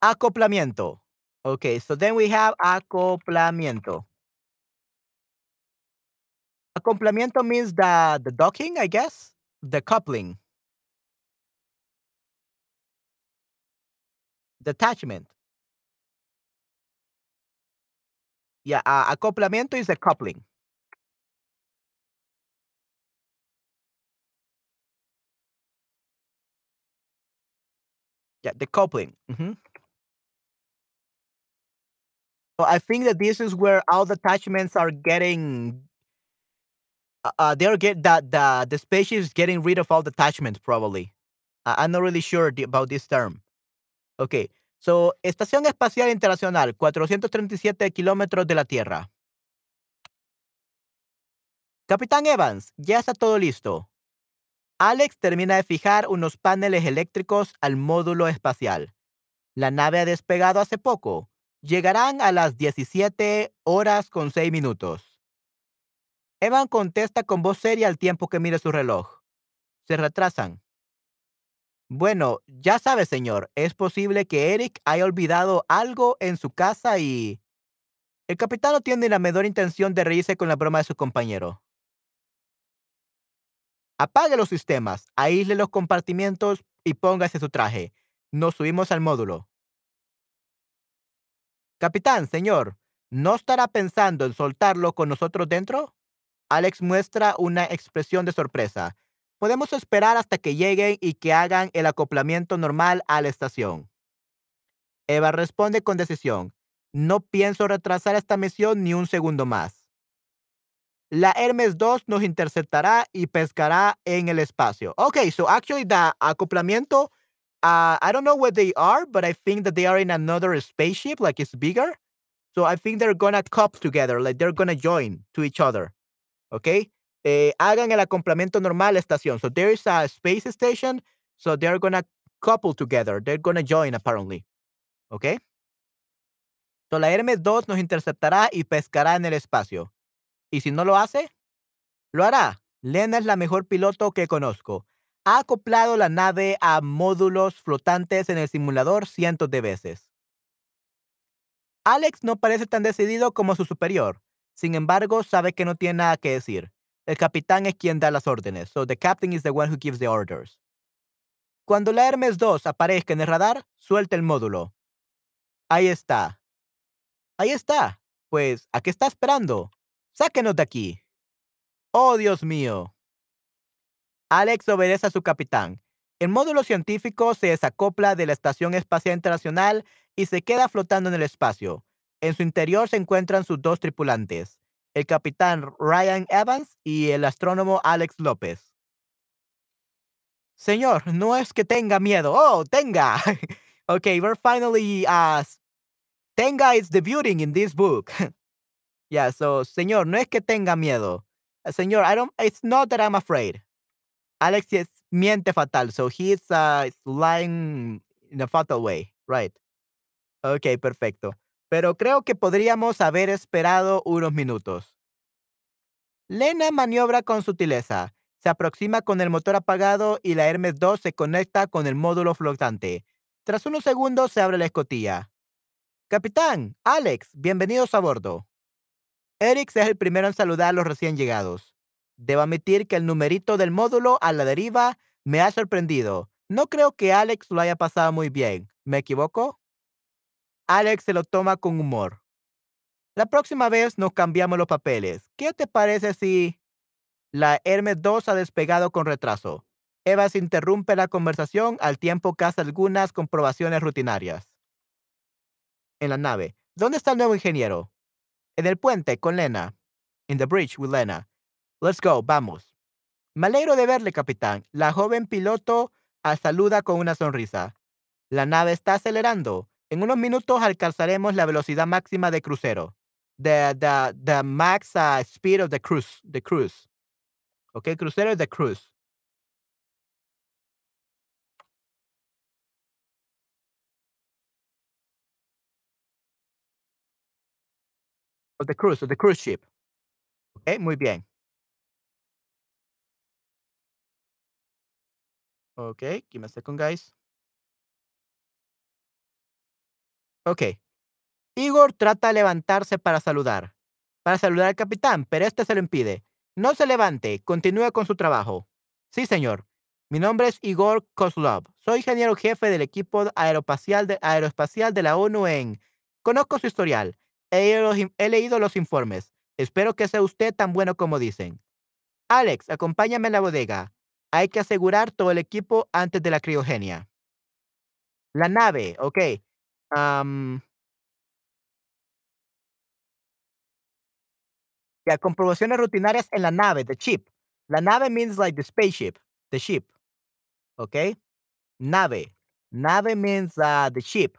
Acoplamiento. Okay, so then we have acoplamiento. Acoplamiento means the, the docking, I guess, The coupling, detachment. Yeah, uh, acoplamiento is coupling Yeah, the coupling. Mm-hmm. So I think that this is where all the attachments are getting Uh, uh, they're get that the the spaceship is getting rid of all the attachments probably. Uh, I'm not really sure about this term. Okay, so Estación Espacial Internacional, 437 kilómetros de la Tierra. Capitán Evans, ya está todo listo. Alex termina de fijar unos paneles eléctricos al módulo espacial. La nave ha despegado hace poco. Llegarán a las 17 horas con 6 minutos. Evan contesta con voz seria al tiempo que mira su reloj. Se retrasan. Bueno, ya sabe, señor, es posible que Eric haya olvidado algo en su casa y... El capitán no tiene la menor intención de reírse con la broma de su compañero. Apague los sistemas, aísle los compartimientos y póngase su traje. Nos subimos al módulo. Capitán, señor, ¿no estará pensando en soltarlo con nosotros dentro? Alex muestra una expresión de sorpresa. Podemos esperar hasta que lleguen y que hagan el acoplamiento normal a la estación. Eva responde con decisión. No pienso retrasar esta misión ni un segundo más. La Hermes 2 nos interceptará y pescará en el espacio. Okay, so actually the acoplamiento, uh, I don't know where they are, but I think that they are in another spaceship, like it's bigger. So I think they're gonna couple together, like they're gonna join to each other. Okay? Eh, hagan el acoplamiento normal estación. So there is a space station, so they're gonna couple together. They're gonna join apparently. Okay? So la Hermes 2 nos interceptará y pescará en el espacio. Y si no lo hace, lo hará. Lena es la mejor piloto que conozco. Ha acoplado la nave a módulos flotantes en el simulador cientos de veces. Alex no parece tan decidido como su superior. Sin embargo, sabe que no tiene nada que decir. El capitán es quien da las órdenes. So the captain is the one who gives the orders. Cuando la Hermes 2 aparezca en el radar, suelta el módulo. Ahí está. Ahí está. Pues, ¿a qué está esperando? Sáquenos de aquí. Oh, Dios mío. Alex obedece a su capitán. El módulo científico se desacopla de la Estación Espacial Internacional y se queda flotando en el espacio. En su interior se encuentran sus dos tripulantes, el capitán Ryan Evans y el astrónomo Alex López. Señor, no es que tenga miedo. Oh, tenga. okay, we're finally uh Tenga is debuting in this book. yeah, so señor, no es que tenga miedo. Uh, señor, I don't it's not that I'm afraid. Alex is miente fatal, so he's uh lying in a fatal way, right? Okay, perfecto. Pero creo que podríamos haber esperado unos minutos. Lena maniobra con sutileza. Se aproxima con el motor apagado y la Hermes 2 se conecta con el módulo flotante. Tras unos segundos se abre la escotilla. Capitán, Alex, bienvenidos a bordo. Eric es el primero en saludar a los recién llegados. Debo admitir que el numerito del módulo a la deriva me ha sorprendido. No creo que Alex lo haya pasado muy bien. ¿Me equivoco? Alex se lo toma con humor. La próxima vez nos cambiamos los papeles. ¿Qué te parece si la Hermes 2 ha despegado con retraso? Eva se interrumpe la conversación al tiempo que hace algunas comprobaciones rutinarias. En la nave. ¿Dónde está el nuevo ingeniero? En el puente con Lena. In the bridge with Lena. Let's go, vamos. Me alegro de verle, capitán. La joven piloto saluda con una sonrisa. La nave está acelerando. En unos minutos alcanzaremos la velocidad máxima de crucero. The, the, the max uh, speed of the cruise. The cruise. Ok, crucero es the cruise. Of the cruise, of the cruise ship. Ok, muy bien. Ok, give me a second, guys. Ok. Igor trata de levantarse para saludar. Para saludar al capitán, pero este se lo impide. No se levante, continúe con su trabajo. Sí, señor. Mi nombre es Igor Kozlov. Soy ingeniero jefe del equipo aeroespacial de, la ONU en... Conozco su historial. He, he leído los informes. Espero que sea usted tan bueno como dicen. Alex, acompáñame a la bodega. Hay que asegurar todo el equipo antes de la criogenia. La nave, ok. Um, Yeah, comprobaciones rutinarias en la nave, the ship. La nave means like the spaceship, the ship. Okay? Nave. Nave means uh, the ship.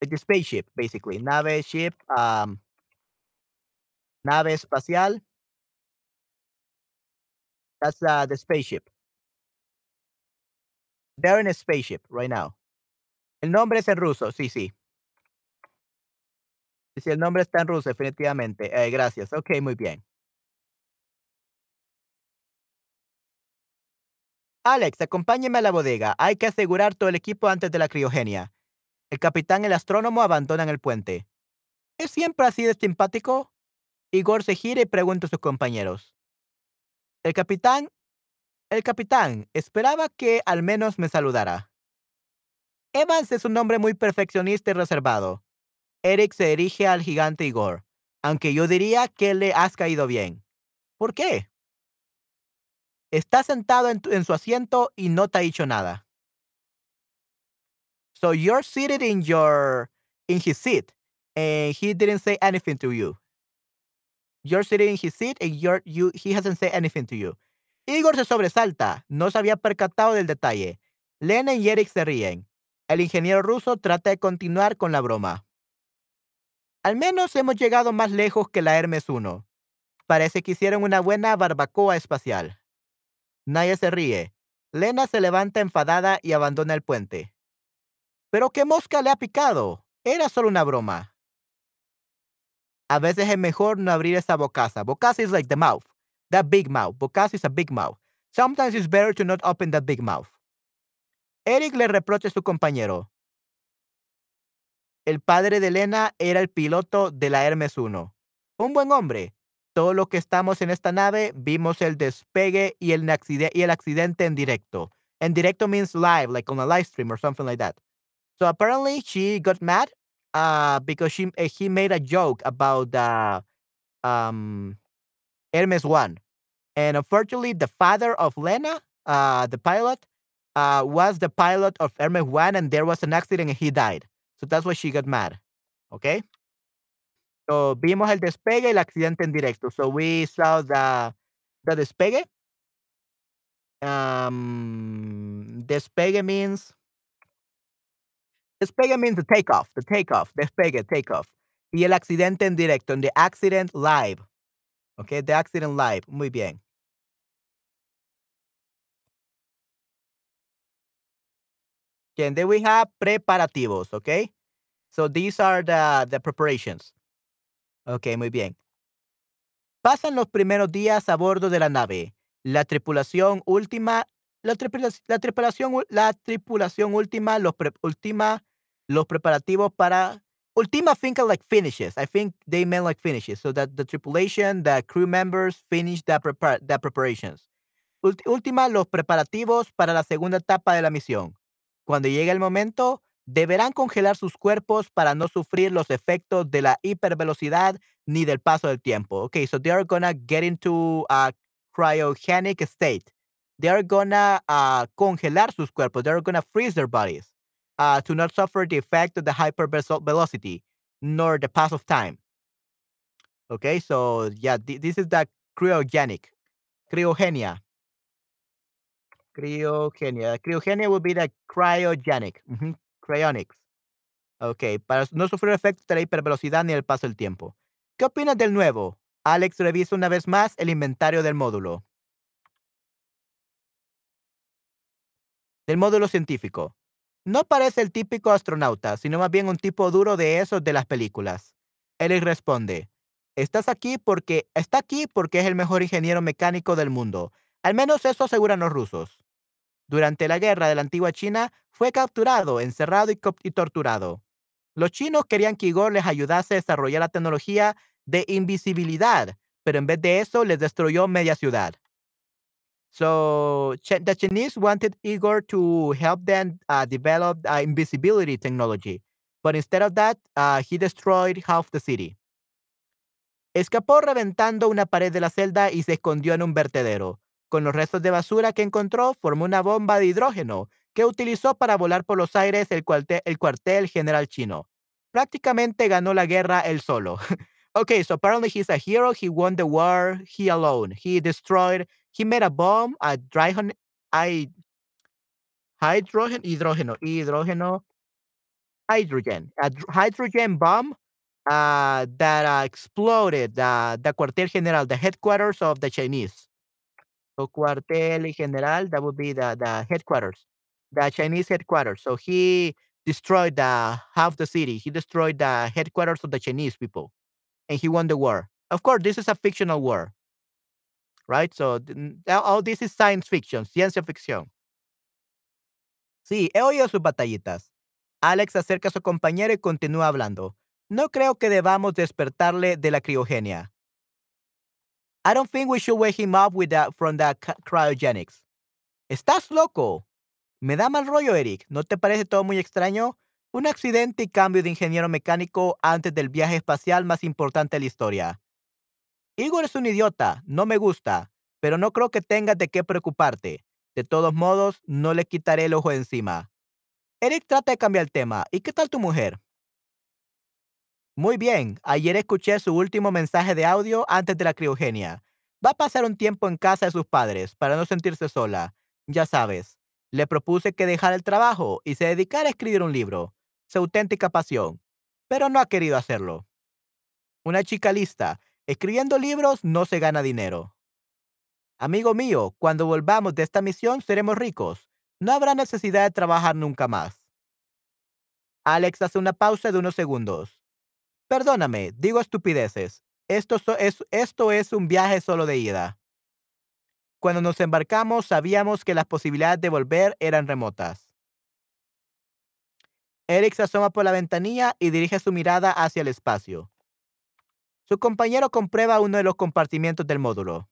Like the spaceship, basically. Nave, ship, um, nave espacial. That's uh, the spaceship. They're in a spaceship right now. El nombre es en ruso, sí, sí. Sí, el nombre está en ruso, definitivamente. Eh, gracias. Ok, muy bien. Alex, acompáñeme a la bodega. Hay que asegurar todo el equipo antes de la criogenia. El capitán y el astrónomo abandonan el puente. ¿Es siempre así de simpático? Igor se gira y pregunta a sus compañeros. El capitán, el capitán, esperaba que al menos me saludara. Evans es un hombre muy perfeccionista y reservado. Eric se dirige al gigante Igor, aunque yo diría que le has caído bien. ¿Por qué? Está sentado en, su asiento y no te ha dicho nada. So you're seated in your in his seat and he didn't say anything to you. You're sitting in his seat and you're, you, he hasn't said anything to you. Igor se sobresalta, no se había percatado del detalle. Lena y Eric se ríen. El ingeniero ruso trata de continuar con la broma. Al menos hemos llegado más lejos que la Hermes 1. Parece que hicieron una buena barbacoa espacial. Nadie se ríe. Lena se levanta enfadada y abandona el puente. ¿Pero qué mosca le ha picado? Era solo una broma. A veces es mejor no abrir esa bocaza. Bocaza is like the mouth. That big mouth. Bocaza is a big mouth. Sometimes it's better to not open that big mouth. Eric le reprocha a su compañero. El padre de Elena era el piloto de la Hermes 1. Un buen hombre. Todos los que estamos en esta nave vimos el despegue y el, accidente en directo. En directo means live, like on a live stream or something like that. So apparently she got mad uh, because uh, he made a joke about um, Hermes 1. And unfortunately, the father of Lena, uh, the pilot, uh, was the pilot of Hermes 1, and there was an accident and he died. So that's why she got mad. Okay? So vimos el despegue y el accidente en directo. So we saw the, the despegue. Um, despegue means Despegue means the takeoff, the takeoff, despegue, takeoff. Y el accidente en directo, en the accident live. Okay, the accident live. Muy bien. And then we have preparativos, okay? So these are the, the preparations. Okay, muy bien. Pasan los primeros días a bordo de la nave. La tripulación última, la, tripulación, la tripulación, la tripulación última, los pre, última los preparativos para Ultima think like finishes. I think they meant like finishes, so that the tripulation, the crew members finish the, prepar the preparations. Ult- última, los preparativos para la segunda etapa de la misión. Cuando llegue el momento, deberán congelar sus cuerpos para no sufrir los efectos de la hipervelocidad ni del paso del tiempo. Okay, so they are gonna get into a cryogenic state. They are gonna uh, congelar sus cuerpos. They are gonna freeze their bodies uh, to not suffer the effect of the hypervelocity nor the pass of time. Okay, so yeah, th- this is the cryogenic, cryogenia. Criogenia. Criogenia would be the cryogenic. Cryonics. Ok, para no sufrir efectos de la hipervelocidad ni el paso del tiempo. ¿Qué opinas del nuevo? Alex revisa una vez más el inventario del módulo. Del módulo científico. No parece el típico astronauta, sino más bien un tipo duro de esos de las películas. Alex responde, Estás aquí porque está aquí porque es el mejor ingeniero mecánico del mundo. Al menos eso aseguran los rusos. Durante la guerra de la antigua China, fue capturado, encerrado y, y torturado. Los chinos querían que Igor les ayudase a desarrollar la tecnología de invisibilidad, pero en vez de eso les destruyó media ciudad. So the Chinese wanted Igor to help them uh, develop uh, invisibility technology, but instead of that, uh, he destroyed half the city. Escapó reventando una pared de la celda y se escondió en un vertedero. Con los restos de basura que encontró, formó una bomba de hidrógeno que utilizó para volar por los aires el, cuarte- el cuartel general chino. Prácticamente ganó la guerra él solo. okay, so apparently he's a hero. He won the war he alone. He destroyed, he made a bomb, a hydrogen, I, hydrogen, hidrógeno, hidrógeno, hydrogen, a dr- hydrogen bomb uh, that uh, exploded uh, the cuartel general, the headquarters of the Chinese. So cuartel general, that would be the, the headquarters, the Chinese headquarters. So he destroyed the half the city. He destroyed the headquarters of the Chinese people, and he won the war. Of course, this is a fictional war, right? So all this is science fiction, ciencia ficción. Sí, he oído sus batallitas. Alex acerca a su compañero y continúa hablando. No creo que debamos despertarle de la criogenia. I don't think we should wake him up with that from ca- cryogenics. ¿Estás loco? Me da mal rollo, Eric. ¿No te parece todo muy extraño? Un accidente y cambio de ingeniero mecánico antes del viaje espacial más importante de la historia. Igor es un idiota, no me gusta, pero no creo que tengas de qué preocuparte. De todos modos, no le quitaré el ojo encima. Eric trata de cambiar el tema. ¿Y qué tal tu mujer? Muy bien, ayer escuché su último mensaje de audio antes de la criogenia. Va a pasar un tiempo en casa de sus padres para no sentirse sola. Ya sabes, le propuse que dejara el trabajo y se dedicara a escribir un libro, su auténtica pasión, pero no ha querido hacerlo. Una chica lista, escribiendo libros no se gana dinero. Amigo mío, cuando volvamos de esta misión seremos ricos. No habrá necesidad de trabajar nunca más. Alex hace una pausa de unos segundos. Perdóname, digo estupideces. Esto, es, es un viaje solo de ida. Cuando nos embarcamos sabíamos que las posibilidades de volver eran remotas. Eric se asoma por la ventanilla y dirige su mirada hacia el espacio. Su compañero comprueba uno de los compartimientos del módulo.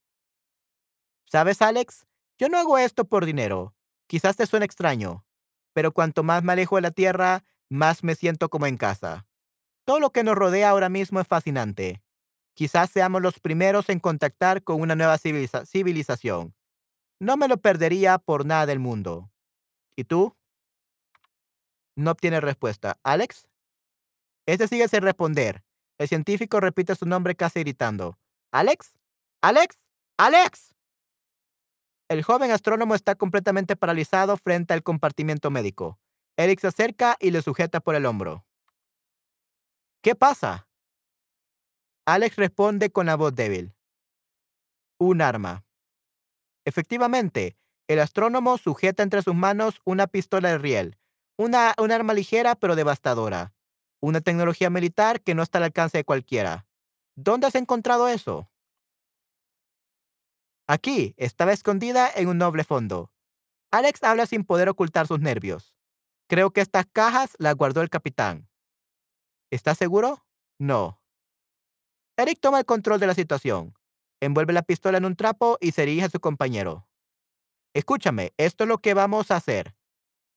¿Sabes, Alex? Yo no hago esto por dinero. Quizás te suene extraño, pero cuanto más me alejo de la Tierra, más me siento como en casa. Todo lo que nos rodea ahora mismo es fascinante. Quizás seamos los primeros en contactar con una nueva civiliza- civilización. No me lo perdería por nada del mundo. ¿Y tú? No obtiene respuesta. ¿Alex? Este sigue sin responder. El científico repite su nombre casi gritando. ¿Alex? ¿Alex? ¿Alex? El joven astrónomo está completamente paralizado frente al compartimiento médico. Eric se acerca y le sujeta por el hombro. ¿Qué pasa? Alex responde con la voz débil. Un arma. Efectivamente, el astrónomo sujeta entre sus manos una pistola de riel, una, un arma ligera pero devastadora, una tecnología militar que no está al alcance de cualquiera. ¿Dónde has encontrado eso? Aquí, estaba escondida en un noble fondo. Alex habla sin poder ocultar sus nervios. Creo que estas cajas las guardó el capitán. ¿Estás seguro? No. Eric toma el control de la situación. Envuelve la pistola en un trapo y se dirige a su compañero. Escúchame, esto es lo que vamos a hacer.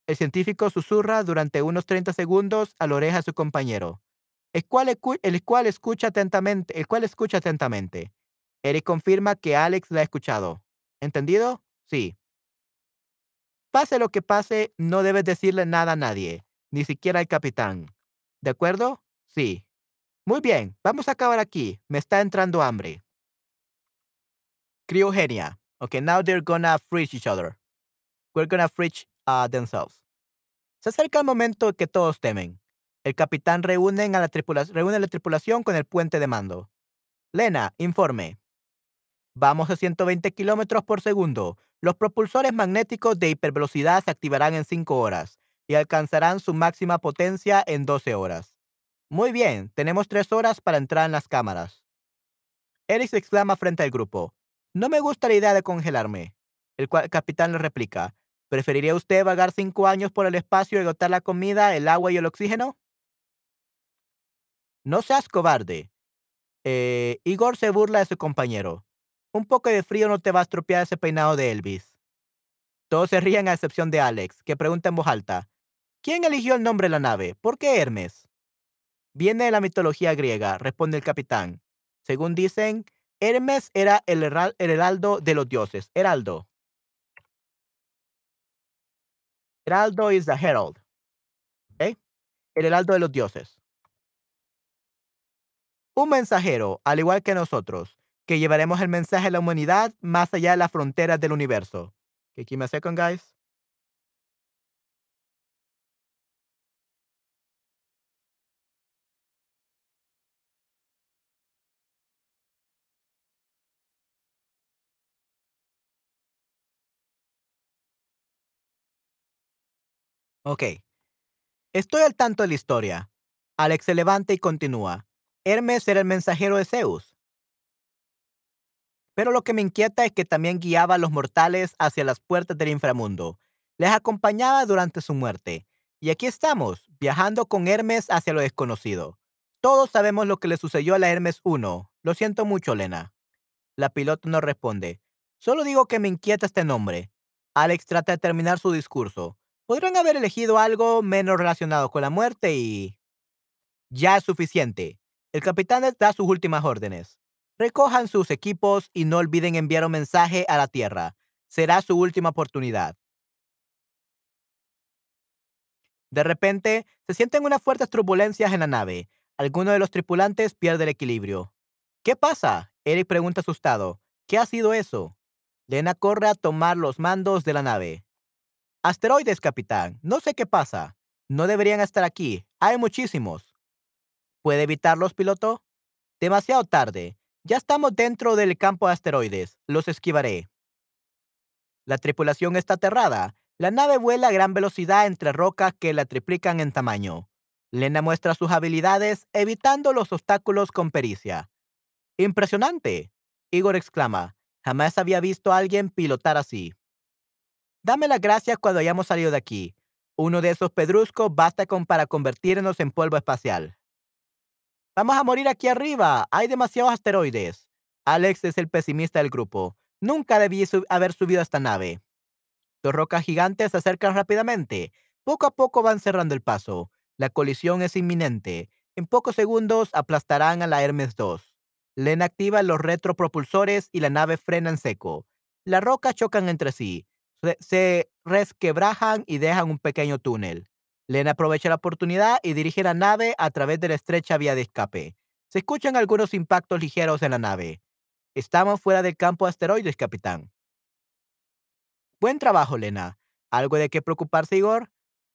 El científico susurra durante unos 30 segundos a la oreja de su compañero, el cual, escucha atentamente, el cual escucha atentamente. Eric confirma que Alex la ha escuchado. ¿Entendido? Sí. Pase lo que pase, no debes decirle nada a nadie, ni siquiera al capitán. ¿De acuerdo? Sí. Muy bien, vamos a acabar aquí. Me está entrando hambre. Criogenia. Okay, now they're gonna freeze each other. We're gonna freeze uh, themselves. Se acerca el momento que todos temen. El capitán reúne a la, reúne a la tripulación con el puente de mando. Lena, informe. Vamos a 120 kilómetros por segundo. Los propulsores magnéticos de hipervelocidad se activarán en 5 horas y alcanzarán su máxima potencia en 12 horas. Muy bien, tenemos 3 horas para entrar en las cámaras. Eric exclama frente al grupo. No me gusta la idea de congelarme. El capitán le replica. ¿Preferiría usted vagar cinco años por el espacio y agotar la comida, el agua y el oxígeno? No seas cobarde. Eh, Igor se burla de su compañero. Un poco de frío no te va a estropear ese peinado de Elvis. Todos se ríen a excepción de Alex, que pregunta en voz alta. ¿Quién eligió el nombre de la nave? ¿Por qué Hermes? Viene de la mitología griega, responde el capitán. Según dicen, Hermes era el, heraldo de los dioses. Heraldo. Heraldo is the herald. El heraldo de los dioses. Un mensajero, al igual que nosotros, que llevaremos el mensaje a la humanidad más allá de las fronteras del universo. Give me second, guys. Ok. Estoy al tanto de la historia. Alex se levanta y continúa. Hermes era el mensajero de Zeus. Pero lo que me inquieta es que también guiaba a los mortales hacia las puertas del inframundo. Les acompañaba durante su muerte. Y aquí estamos, viajando con Hermes hacia lo desconocido. Todos sabemos lo que le sucedió a la Hermes 1. Lo siento mucho, Lena. La piloto no responde. Solo digo que me inquieta este nombre. Alex trata de terminar su discurso. Podrían haber elegido algo menos relacionado con la muerte y... Ya es suficiente. El capitán da sus últimas órdenes. Recojan sus equipos y no olviden enviar un mensaje a la Tierra. Será su última oportunidad. De repente, se sienten unas fuertes turbulencias en la nave. Alguno de los tripulantes pierde el equilibrio. ¿Qué pasa? Eric pregunta asustado. ¿Qué ha sido eso? Lena corre a tomar los mandos de la nave. Asteroides, capitán. No sé qué pasa. No deberían estar aquí. Hay muchísimos. ¿Puede evitarlos, piloto? Demasiado tarde. Ya estamos dentro del campo de asteroides. Los esquivaré. La tripulación está aterrada. La nave vuela a gran velocidad entre rocas que la triplican en tamaño. Lena muestra sus habilidades evitando los obstáculos con pericia. Impresionante. Igor exclama. Jamás había visto a alguien pilotar así. Dame las gracias cuando hayamos salido de aquí. Uno de esos pedruscos basta con para convertirnos en polvo espacial. Vamos a morir aquí arriba. Hay demasiados asteroides. Alex es el pesimista del grupo. Nunca debí haber subido a esta nave. Dos rocas gigantes se acercan rápidamente. Poco a poco van cerrando el paso. La colisión es inminente. En pocos segundos aplastarán a la Hermes 2. Len activa los retropropulsores y la nave frena en seco. Las rocas chocan entre sí se resquebrajan y dejan un pequeño túnel. Lena aprovecha la oportunidad y dirige la nave a través de la estrecha vía de escape. Se escuchan algunos impactos ligeros en la nave. Estamos fuera del campo de asteroides, capitán. Buen trabajo, Lena. ¿Algo de qué preocuparse, Igor?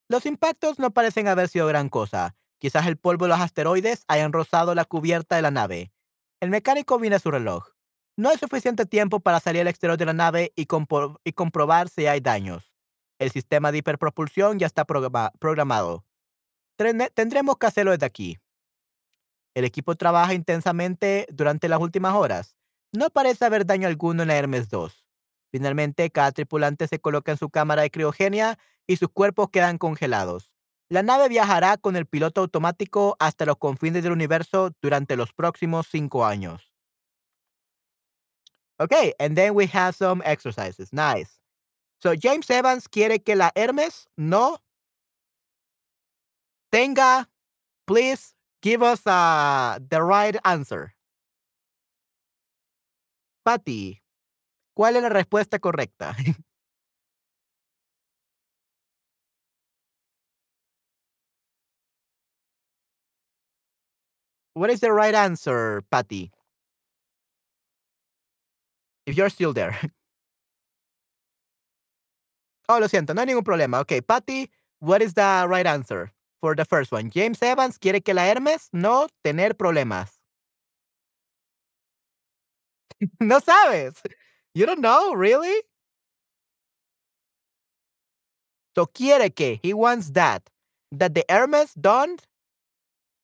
Los impactos no parecen haber sido gran cosa. Quizás el polvo de los asteroides hayan rozado la cubierta de la nave. El mecánico viene a su reloj. No hay suficiente tiempo para salir al exterior de la nave y, comprobar si hay daños. El sistema de hiperpropulsión ya está programado. Tendremos que hacerlo desde aquí. El equipo trabaja intensamente durante las últimas horas. No parece haber daño alguno en la Hermes 2. Finalmente, cada tripulante se coloca en su cámara de criogenia y sus cuerpos quedan congelados. La nave viajará con el piloto automático hasta los confines del universo durante los próximos cinco años. Okay, and then we have some exercises. Nice. So James Evans quiere que la Hermes no tenga. Please give us uh, the right answer. Patty, ¿cuál es la respuesta correcta? What is the right answer, Patty? If you're still there. Oh, lo siento, no hay ningún problema. Ok, Patty, what is the right answer for the first one? James Evans quiere que la Hermes no tener problemas. no sabes. You don't know, really? So quiere que, he wants that, that the Hermes don't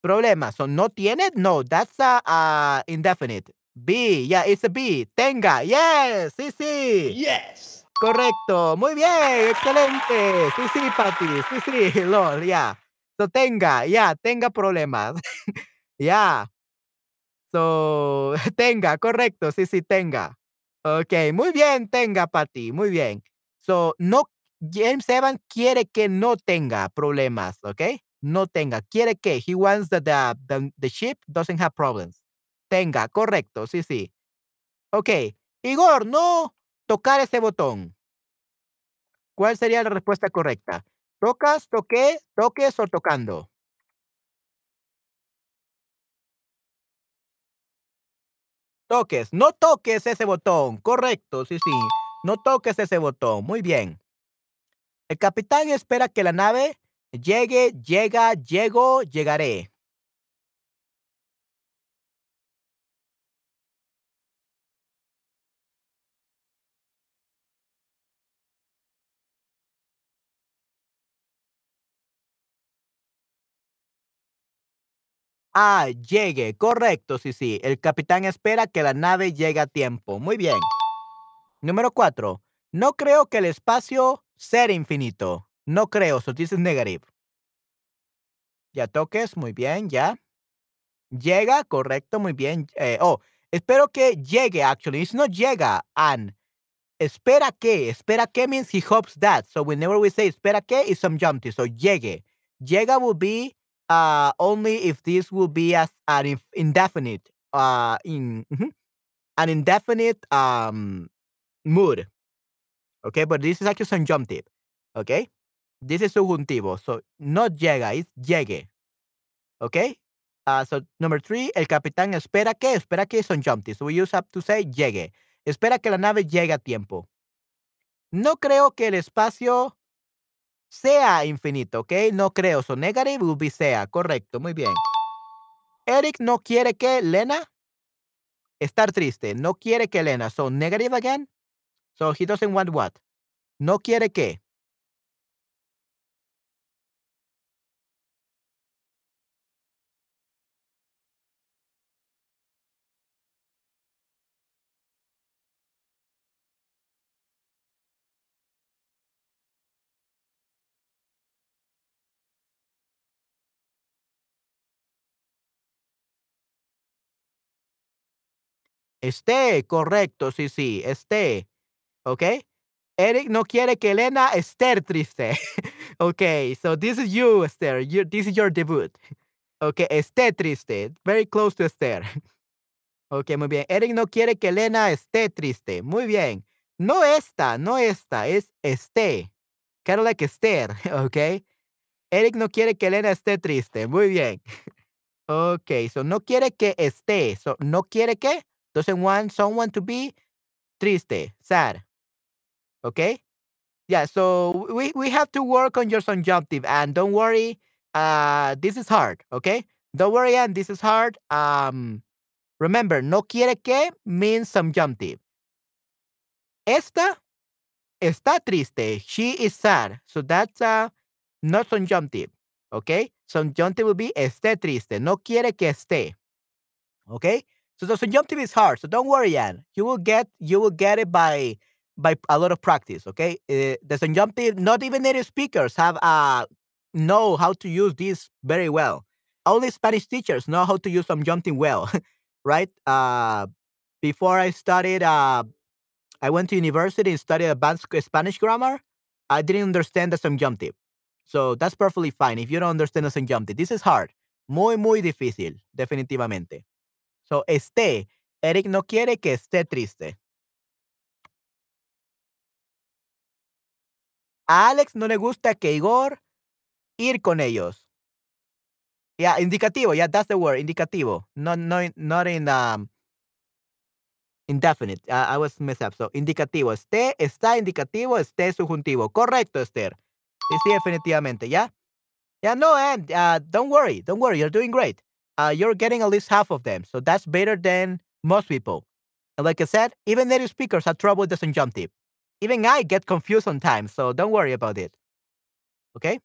problemas. So no tiene, no, that's a, a indefinite. B, yeah, it's a B. Tenga, yes, sí, sí. Yes. Correcto, muy bien, excelente. Sí, sí, Patty, sí, sí, lol, yeah. So tenga, yeah, tenga problemas. yeah. So, tenga, correcto, sí, sí, tenga. Ok, muy bien, tenga, Patty, muy bien. So, no, James Evans quiere que no tenga problemas, ¿ok? No tenga, quiere que, he wants that the, the, the ship doesn't have problems. Tenga, correcto, sí, sí. Ok, Igor, no tocar ese botón. ¿Cuál sería la respuesta correcta? ¿Tocas, toqué, toques o tocando? Toques, no toques ese botón. Correcto, sí, sí. No toques ese botón. Muy bien. El capitán espera que la nave llegue, llega, llego, llegaré. Ah, llegue, correcto, sí, sí. El capitán espera que la nave llegue a tiempo. Muy bien. Número cuatro. No creo que el espacio sea infinito. No creo, so this is negative. Ya toques, muy bien, ya. Llega, correcto, muy bien. Eh, oh, espero que llegue, actually. It's not llega, and. Espera que, espera que means he hopes that. So whenever we say espera que, it's subjunctive. So llegue. Llega will be uh, only if this will be as an indefinite, uh, in an indefinite um mood. Okay, but this is actually subjunctive. Okay, this is subjuntivo. So not llega, it's llegue. Okay. Uh, so number three, el capitán espera que, espera que subjunctive. So we use up to say llegue. Espera que la nave llegue a tiempo. No creo que el espacio sea infinito, ¿ok? No creo. So negative will be sea. Correcto, muy bien. Eric no quiere que Lena estar triste. No quiere que Lena. So negative again. So he doesn't want what? No quiere que. Esté, correcto, sí, sí, esté. ¿Ok? Eric no quiere que Elena esté triste. ok, so this is you, Esther. this is your debut. Ok, esté triste. Very close to Esther. ok, muy bien. Eric no quiere que Elena esté triste. Muy bien. No esta, no esta, es esté. Kind of like Esther, ok. Eric no quiere que Elena esté triste. Muy bien. ok, so no quiere que esté. So no quiere que doesn't want someone to be triste, sad. Okay? Yeah, so we, we have to work on your subjunctive and don't worry, uh, this is hard, okay? Don't worry, and this is hard. Um, remember, no quiere que means subjunctive. Esta está triste. She is sad. So that's uh, not subjunctive. Okay? Subjunctive will be esté triste. No quiere que esté. Okay? So the subjunctive is hard. So don't worry, Anne. You will get you will get it by by a lot of practice. Okay, uh, the subjunctive. Not even native speakers have a know how to use this very well. Only Spanish teachers know how to use subjunctive well, right? Uh, before I studied, uh, I went to university and studied advanced Spanish grammar. I didn't understand the subjunctive. So that's perfectly fine if you don't understand the subjunctive. This is hard. Muy, muy difícil, definitivamente. So, esté. Eric no quiere que esté triste. A Alex no le gusta que Igor ir con ellos. Yeah, indicativo. Yeah, that's the word. Indicativo. Not, no, not in um, indefinite. I was messed up. So, indicativo. Esté, está indicativo, esté subjuntivo. Correcto, Esther. Sí, sí, definitivamente. ¿Ya? Yeah, no, and uh, don't worry. Don't worry. You're doing great. Uh, you're getting at least half of them. So that's better than most people. And like I said, even native speakers have trouble with the subjunctive. Even I get confused sometimes. So don't worry about it. Okay?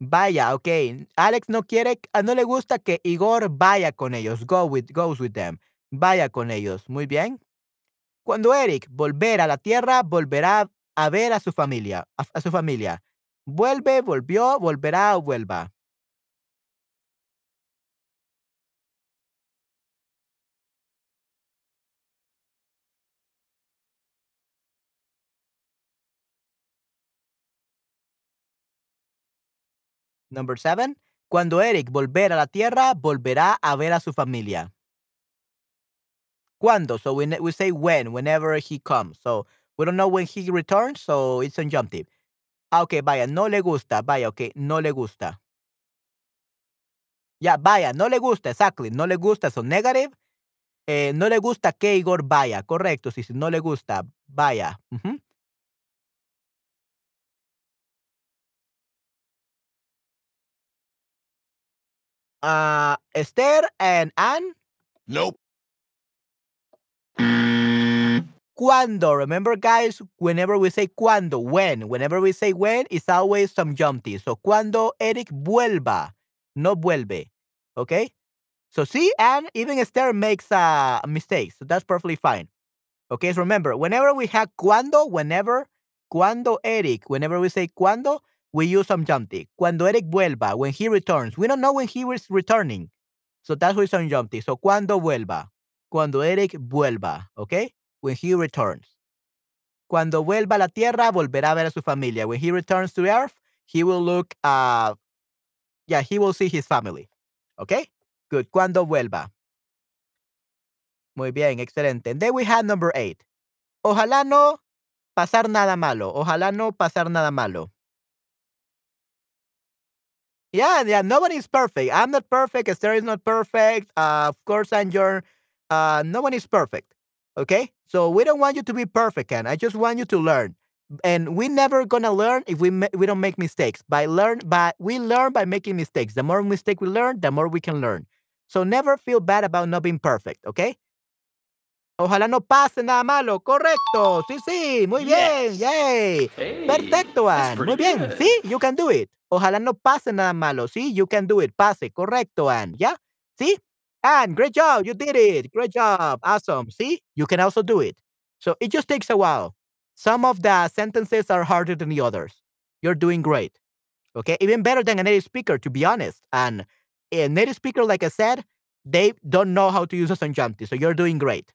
Vaya, ok. Alex no quiere, uh, no le gusta que Igor vaya con ellos. Go with, goes with them. Vaya con ellos. Muy bien. Cuando Eric volver a la tierra, volverá a ver a su familia, a, a su familia. Vuelve, volvió, volverá o vuelva. Number seven. Cuando Eric volver a la tierra, volverá a ver a su familia. Cuando? So we, we say when, whenever he comes. So we don't know when he returns, so it's subjunctive. Ah, ok, vaya, no le gusta. Vaya, ok, no le gusta. Ya, vaya, no le gusta, exactly. No le gusta, so negative. Eh, no le gusta que Igor vaya, correcto. Si, no le gusta, vaya. Ah, Esther and Anne. Nope. Cuando, remember guys, whenever we say cuando, when, whenever we say when, it's always subjunctive. So cuando Eric vuelva, no vuelve. Okay? So see, and even Esther makes a uh, mistake. So that's perfectly fine. Okay, so remember, whenever we have cuando, whenever, cuando Eric, whenever we say cuando, we use subjunctive. Cuando Eric vuelva, when he returns. We don't know when he is returning. So that's why subjunctive. So cuando vuelva. Cuando Eric vuelva, okay? When he returns. Cuando vuelva a la tierra, volverá a ver a su familia. When he returns to earth, he will look, uh, yeah, he will see his family. Okay? Good. Cuando vuelva. Muy bien, excelente. And then we have number eight. Ojalá no pasar nada malo. Ojalá no pasar nada malo. Yeah, yeah, nobody's perfect. I'm not perfect. Esther is not perfect. Uh, of course, and you're, uh, no one is perfect. Okay? So we don't want you to be perfect, and I just want you to learn. And we never gonna learn if we we don't make mistakes. By learn, by we learn by making mistakes. The more mistake we learn, the more we can learn. So never feel bad about not being perfect. Okay? Ojalá no pase nada malo. Correcto. Sí, sí. Muy bien. Yes. Yay. Hey, Perfecto, Ann. Muy bien. good. Sí, you can do it. Ojalá no pase nada malo. Sí, you can do it. Pase. Correcto, Ann. ¿Ya? ¿Sí? Ann, great job. You did it. Great job. Awesome. See? You can also do it. So it just takes a while. Some of the sentences are harder than the others. You're doing great. Okay? Even better than a native speaker, to be honest. And a native speaker, like I said, they don't know how to use a subjunctive. So you're doing great.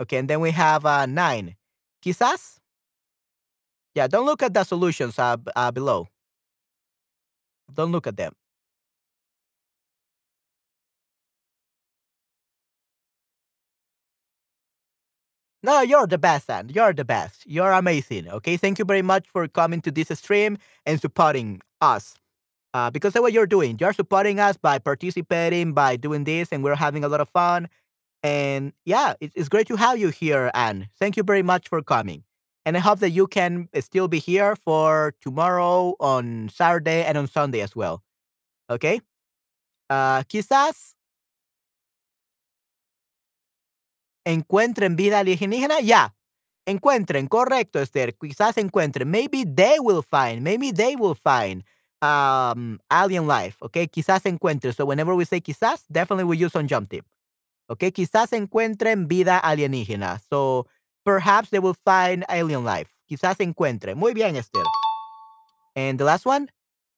Okay, and then we have uh, nine. Quizás. Yeah, don't look at the solutions uh, uh, below. Don't look at them. No, you're the best, Ann. You're the best. You're amazing. Okay, thank you very much for coming to this stream and supporting us. Uh, because of what you're doing, you're supporting us by participating, by doing this, and we're having a lot of fun. And yeah, it, it's great to have you here, Anne. Thank you very much for coming. And I hope that you can uh, still be here for tomorrow, on Saturday, and on Sunday as well. Okay? Uh, quizás encuentren vida alienígena. Yeah. Encuentren, correcto, Esther. Quizás encuentren. Maybe they will find. Maybe they will find um, alien life. Okay? Quizás encuentren. So whenever we say quizás, definitely we use on jump tip. Okay? Quizás encuentren vida alienígena. So perhaps they will find alien life. quizás encuentre. Muy bien, Esther. And the last one.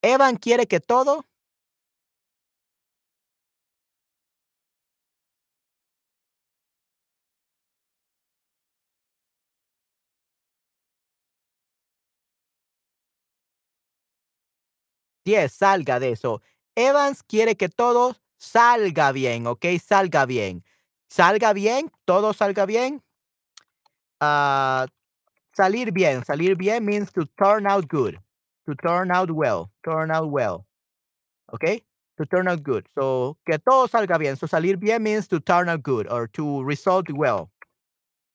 Evan quiere que todo. Yes, salga de eso. Evans quiere que todo salga bien, ¿ok? Salga bien. Salga bien, todo salga bien. Ah, salir bien. Salir bien means to turn out good. To turn out well. Turn out well. ¿Ok? To turn out good. So, que todo salga bien. So, salir bien means to turn out good or to result well.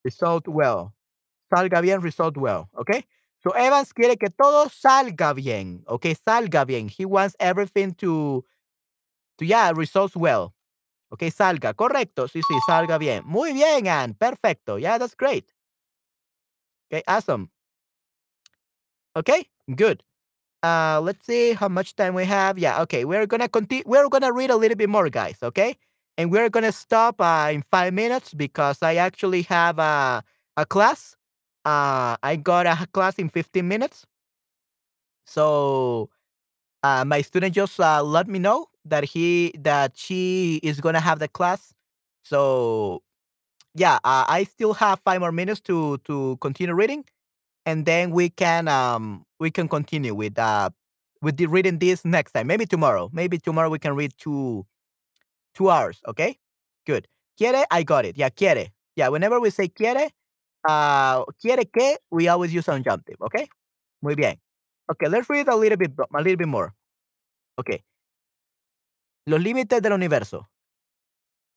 Result well. Salga bien, result well. Okay? So, Evans quiere que todo salga bien. Okay? Salga bien. He wants everything to, to yeah, results well. Ok, salga. Correcto. Sí, sí, salga bien. Muy bien, Anne. Perfecto. Yeah, that's great. Okay, awesome. Okay, good. Uh, let's see how much time we have. Yeah, okay. We're gonna continue. We're gonna read a little bit more, guys. Okay, and we're gonna stop uh, in five minutes because I actually have a a class. Uh, I got a class in 15 minutes. So, uh, my student just uh, let me know that he that she is gonna have the class. So, yeah, uh, I still have five more minutes to to continue reading and then we can um we can continue with uh with the reading this next time. Maybe tomorrow. Maybe tomorrow we can read two two hours. Okay, good. Quiere, I got it. Yeah, quiere. Yeah, whenever we say quiere, uh, quiere que, we always use subjunctive. Okay, muy bien. Okay, let's read a little bit a little bit more. Okay. Los límites del universo.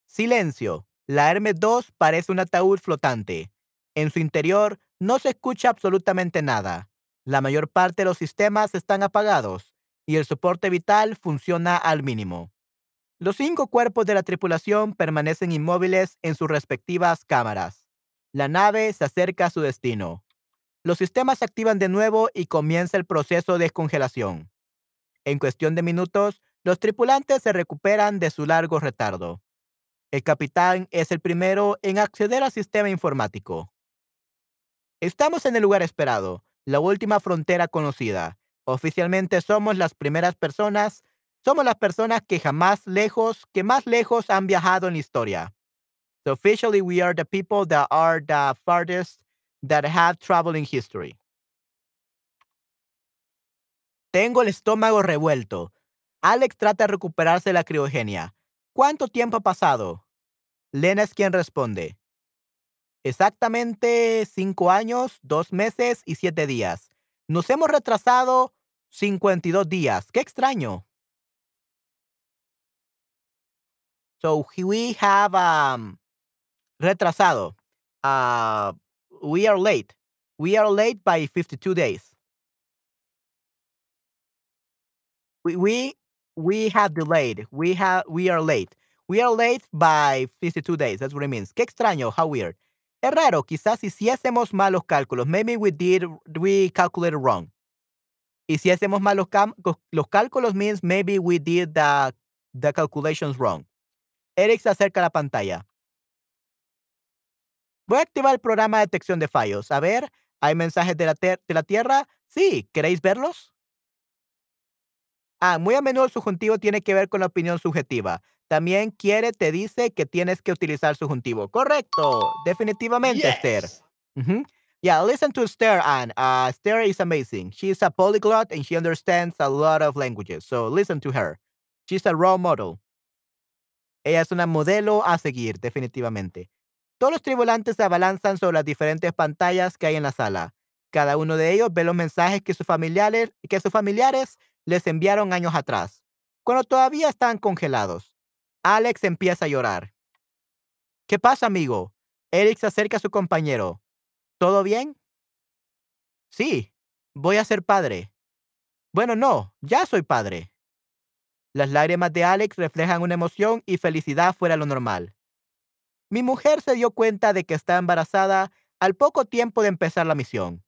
Silencio. La Hermes 2 parece un ataúd flotante. En su interior no se escucha absolutamente nada. La mayor parte de los sistemas están apagados y el soporte vital funciona al mínimo. Los cinco cuerpos de la tripulación permanecen inmóviles en sus respectivas cámaras. La nave se acerca a su destino. Los sistemas se activan de nuevo y comienza el proceso de descongelación. En cuestión de minutos, los tripulantes se recuperan de su largo retardo. El capitán es el primero en acceder al sistema informático. Estamos en el lugar esperado, la última frontera conocida. Oficialmente somos las primeras personas, somos las personas que jamás lejos, que más lejos han viajado en la historia. So officially we are the people that are the farthest that have traveled in history. Tengo el estómago revuelto. Alex trata de recuperarse la criogenia. ¿Cuánto tiempo ha pasado? Lena es quien responde. Exactamente cinco años, dos meses y siete días. Nos hemos retrasado 52 días. Qué extraño. So we have um, retrasado. Uh, we are late. We are late by 52 days. We we we have delayed. We have we are late. We are late by 52 days. That's what it means. Qué extraño. How weird. Es raro, quizás hiciésemos malos cálculos, maybe we did, we calculated wrong. Hacemos malos los cálculos means maybe we did the, the calculations wrong. Eric se acerca a la pantalla. Voy a activar el programa de detección de fallos. A ver, ¿hay mensajes de la, de la Tierra? Sí, ¿queréis verlos? Ah, muy a menudo el subjuntivo tiene que ver con la opinión subjetiva. También quiere, te dice que tienes que utilizar subjuntivo. Correcto. Definitivamente, Esther. Yeah, listen to Esther, Anne. Uh, Esther is amazing. She's a polyglot and she understands a lot of languages. So listen to her. She's a role model. Ella es una modelo a seguir, definitivamente. Todos los tribulantes se abalanzan sobre las diferentes pantallas que hay en la sala. Cada uno de ellos ve los mensajes que sus familiares, que sus familiares les enviaron años atrás, cuando todavía están congelados. Alex empieza a llorar. ¿Qué pasa, amigo? Eric se acerca a su compañero. ¿Todo bien? Sí, voy a ser padre. Bueno, no, ya soy padre. Las lágrimas de Alex reflejan una emoción y felicidad fuera de lo normal. Mi mujer se dio cuenta de que está embarazada al poco tiempo de empezar la misión.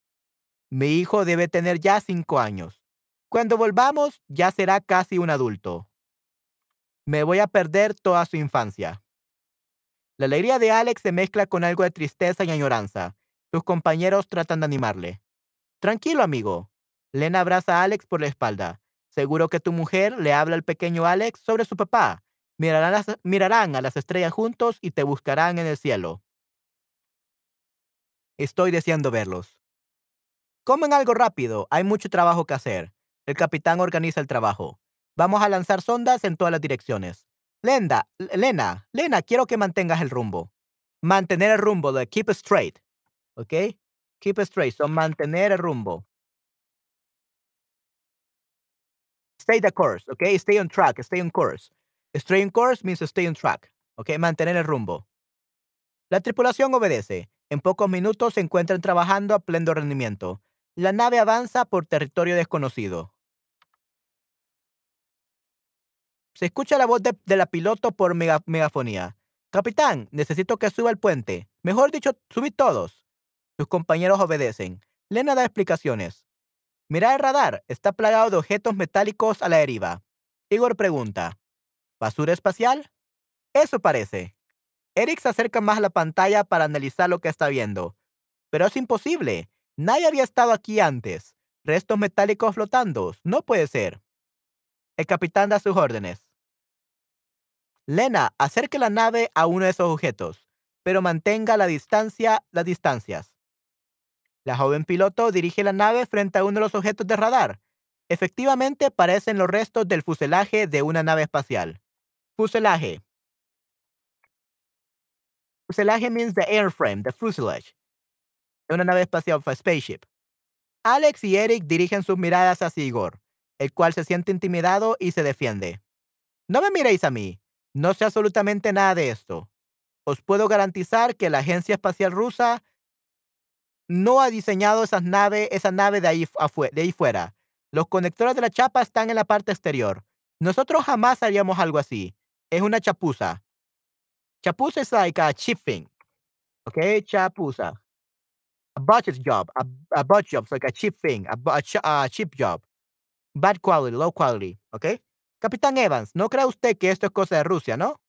Mi hijo debe tener ya cinco años. Cuando volvamos, ya será casi un adulto. Me voy a perder toda su infancia. La alegría de Alex se mezcla con algo de tristeza y añoranza. Sus compañeros tratan de animarle. Tranquilo, amigo. Lena abraza a Alex por la espalda. Seguro que tu mujer le habla al pequeño Alex sobre su papá. Mirarán, mirarán a las estrellas juntos y te buscarán en el cielo. Estoy deseando verlos. Comen algo rápido, hay mucho trabajo que hacer. El capitán organiza el trabajo. Vamos a lanzar sondas en todas las direcciones. Lenda, Lena, Lena, quiero que mantengas el rumbo. Mantener el rumbo, de keep straight. ¿Ok? Keep straight, son mantener el rumbo. Stay the course, ¿ok? Stay on track, stay on course. Stay on course means stay on track, ¿ok? Mantener el rumbo. La tripulación obedece. En pocos minutos se encuentran trabajando a pleno rendimiento. La nave avanza por territorio desconocido. Se escucha la voz de, la piloto por megafonía. Capitán, necesito que suba el puente. Mejor dicho, subid todos. Sus compañeros obedecen. Lena da explicaciones. Mira el radar. Está plagado de objetos metálicos a la deriva. Igor pregunta. ¿Basura espacial? Eso parece. Eric se acerca más a la pantalla para analizar lo que está viendo. Pero es imposible. Nadie había estado aquí antes. Restos metálicos flotando. No puede ser. El capitán da sus órdenes. Lena, acerque la nave a uno de esos objetos, pero mantenga la distancia, las distancias. La joven piloto dirige la nave frente a uno de los objetos de radar. Efectivamente, parecen los restos del fuselaje de una nave espacial. Fuselaje. Fuselaje means the airframe, the fuselage. De una nave espacial, a spaceship. Alex y Eric dirigen sus miradas hacia Igor, el cual se siente intimidado y se defiende. No me miréis a mí. No sé absolutamente nada de esto. Os puedo garantizar que la Agencia Espacial Rusa no ha diseñado esa nave de ahí, fuera. Los conectores de la chapa están en la parte exterior. Nosotros jamás haríamos algo así. Es una chapuza. Chapuza es like a cheap thing. Okay, chapuza. A budget job. A, a job. It's like a cheap thing. A, a, cheap job. Bad quality, low quality. Okay. Capitán Evans, ¿no cree usted que esto es cosa de Rusia, no?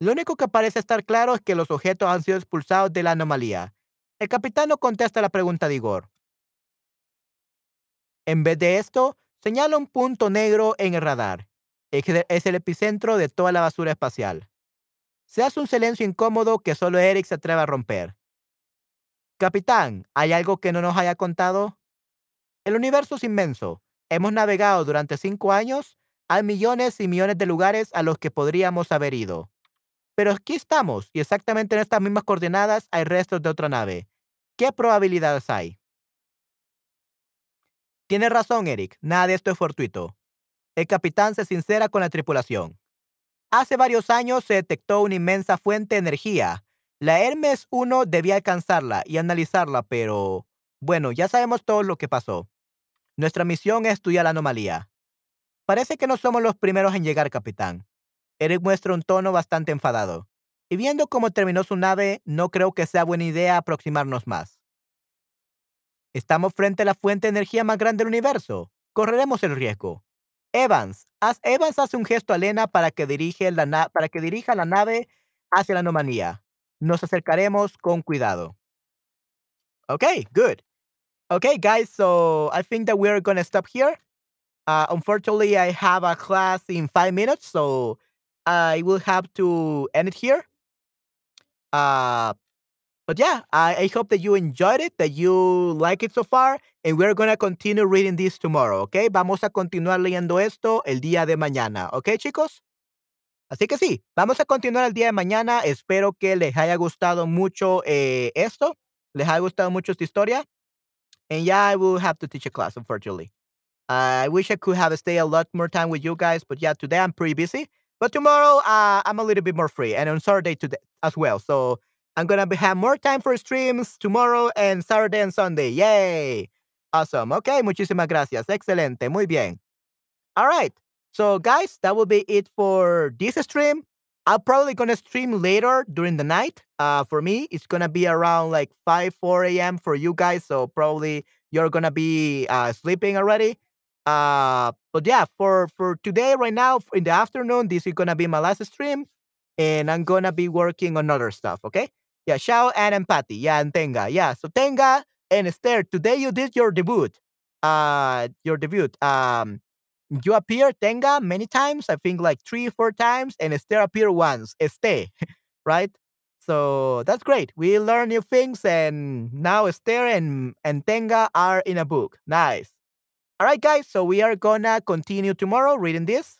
Lo único que parece estar claro es que los objetos han sido expulsados de la anomalía. El capitán no contesta la pregunta de Igor. En vez de esto, señala un punto negro en el radar. Es el epicentro de toda la basura espacial. Se hace un silencio incómodo que solo Eric se atreve a romper. Capitán, ¿hay algo que no nos haya contado? El universo es inmenso. Hemos navegado durante cinco años. Hay millones y millones de lugares a los que podríamos haber ido. Pero aquí estamos, y exactamente en estas mismas coordenadas hay restos de otra nave. ¿Qué probabilidades hay? Tienes razón, Eric. Nada de esto es fortuito. El capitán se sincera con la tripulación. Hace varios años se detectó una inmensa fuente de energía. La Hermes 1 debía alcanzarla y analizarla, pero bueno, ya sabemos todo lo que pasó. Nuestra misión es estudiar la anomalía. Parece que no somos los primeros en llegar, capitán. Eric muestra un tono bastante enfadado. Y viendo cómo terminó su nave, no creo que sea buena idea aproximarnos más. Estamos frente a la fuente de energía más grande del universo. Correremos el riesgo. Evans, Evans hace un gesto a Lena para que, dirige la para que dirija la nave hacia la anomalía. Nos acercaremos con cuidado. Okay, good. Okay, guys, so I think that we're going to stop here. Uh, unfortunately, I have a class in five minutes, so I will have to end it here. Uh, but yeah, I, I hope that you enjoyed it, that you like it so far, and we're gonna continue reading this tomorrow, okay? Vamos a continuar leyendo esto el día de mañana, okay, chicos? Así que sí, vamos a continuar el día de mañana. Espero que les haya gustado mucho eh, esto, les haya gustado mucho esta historia. And yeah, I will have to teach a class, unfortunately. I wish I could have stayed a lot more time with you guys, but yeah, today I'm pretty busy. But tomorrow, uh, I'm a little bit more free, and on Saturday today as well. So I'm gonna have more time for streams tomorrow and Saturday and Sunday. Yay! Awesome. Okay, muchísimas gracias. Excelente. Muy bien. All right. So, guys, that will be it for this stream. I'm probably gonna stream later during the night. Uh, for me, it's gonna be around like 5, 4 a.m. for you guys. So probably you're gonna be uh, sleeping already. Uh, but yeah, for for today, right now in the afternoon, this is gonna be my last stream, and I'm gonna be working on other stuff. Okay? Yeah, Shao and empathy. Yeah, and Tenga. Yeah, so Tenga, And Esther, today you did your debut. Uh, your debut. Um, you appear Tenga many times. I think like three, four times, and Esther appear once. Este, right? So that's great. We learn new things, and now Esther and and Tenga are in a book. Nice. All right, guys. So we are gonna continue tomorrow reading this.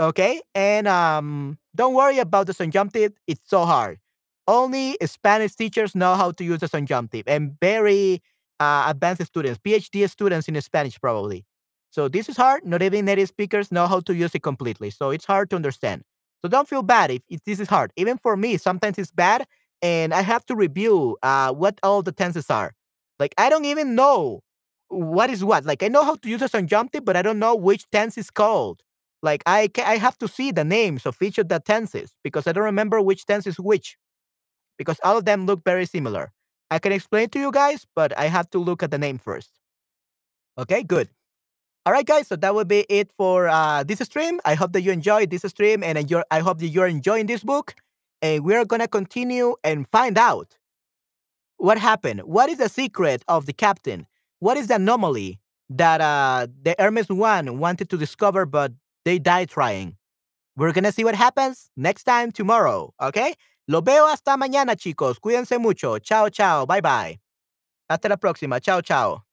Okay, and um, don't worry about the subjunctive. It's so hard. Only Spanish teachers know how to use the subjunctive, and very uh, advanced students, PhD students in Spanish probably. So this is hard. Not even native speakers know how to use it completely. So it's hard to understand. So don't feel bad if, if this is hard. Even for me, sometimes it's bad, and I have to review uh, what all the tenses are. Like I don't even know what is what. Like I know how to use a subjunctive, but I don't know which tense is called. Like I I have to see the names of each of the tenses because I don't remember which tense is which because all of them look very similar. I can explain to you guys, but I have to look at the name first. Okay, good. All right, guys. So that would be it for uh, this stream. I hope that you enjoyed this stream, and I hope that you're enjoying this book. And we're gonna continue and find out what happened. What is the secret of the captain? What is the anomaly that uh, the Hermes One wanted to discover, but they died trying? We're gonna see what happens next time tomorrow. Okay. Lo veo hasta mañana, chicos. Cuídense mucho. Chao, chao. Bye, bye. Hasta la próxima. Chao, chao.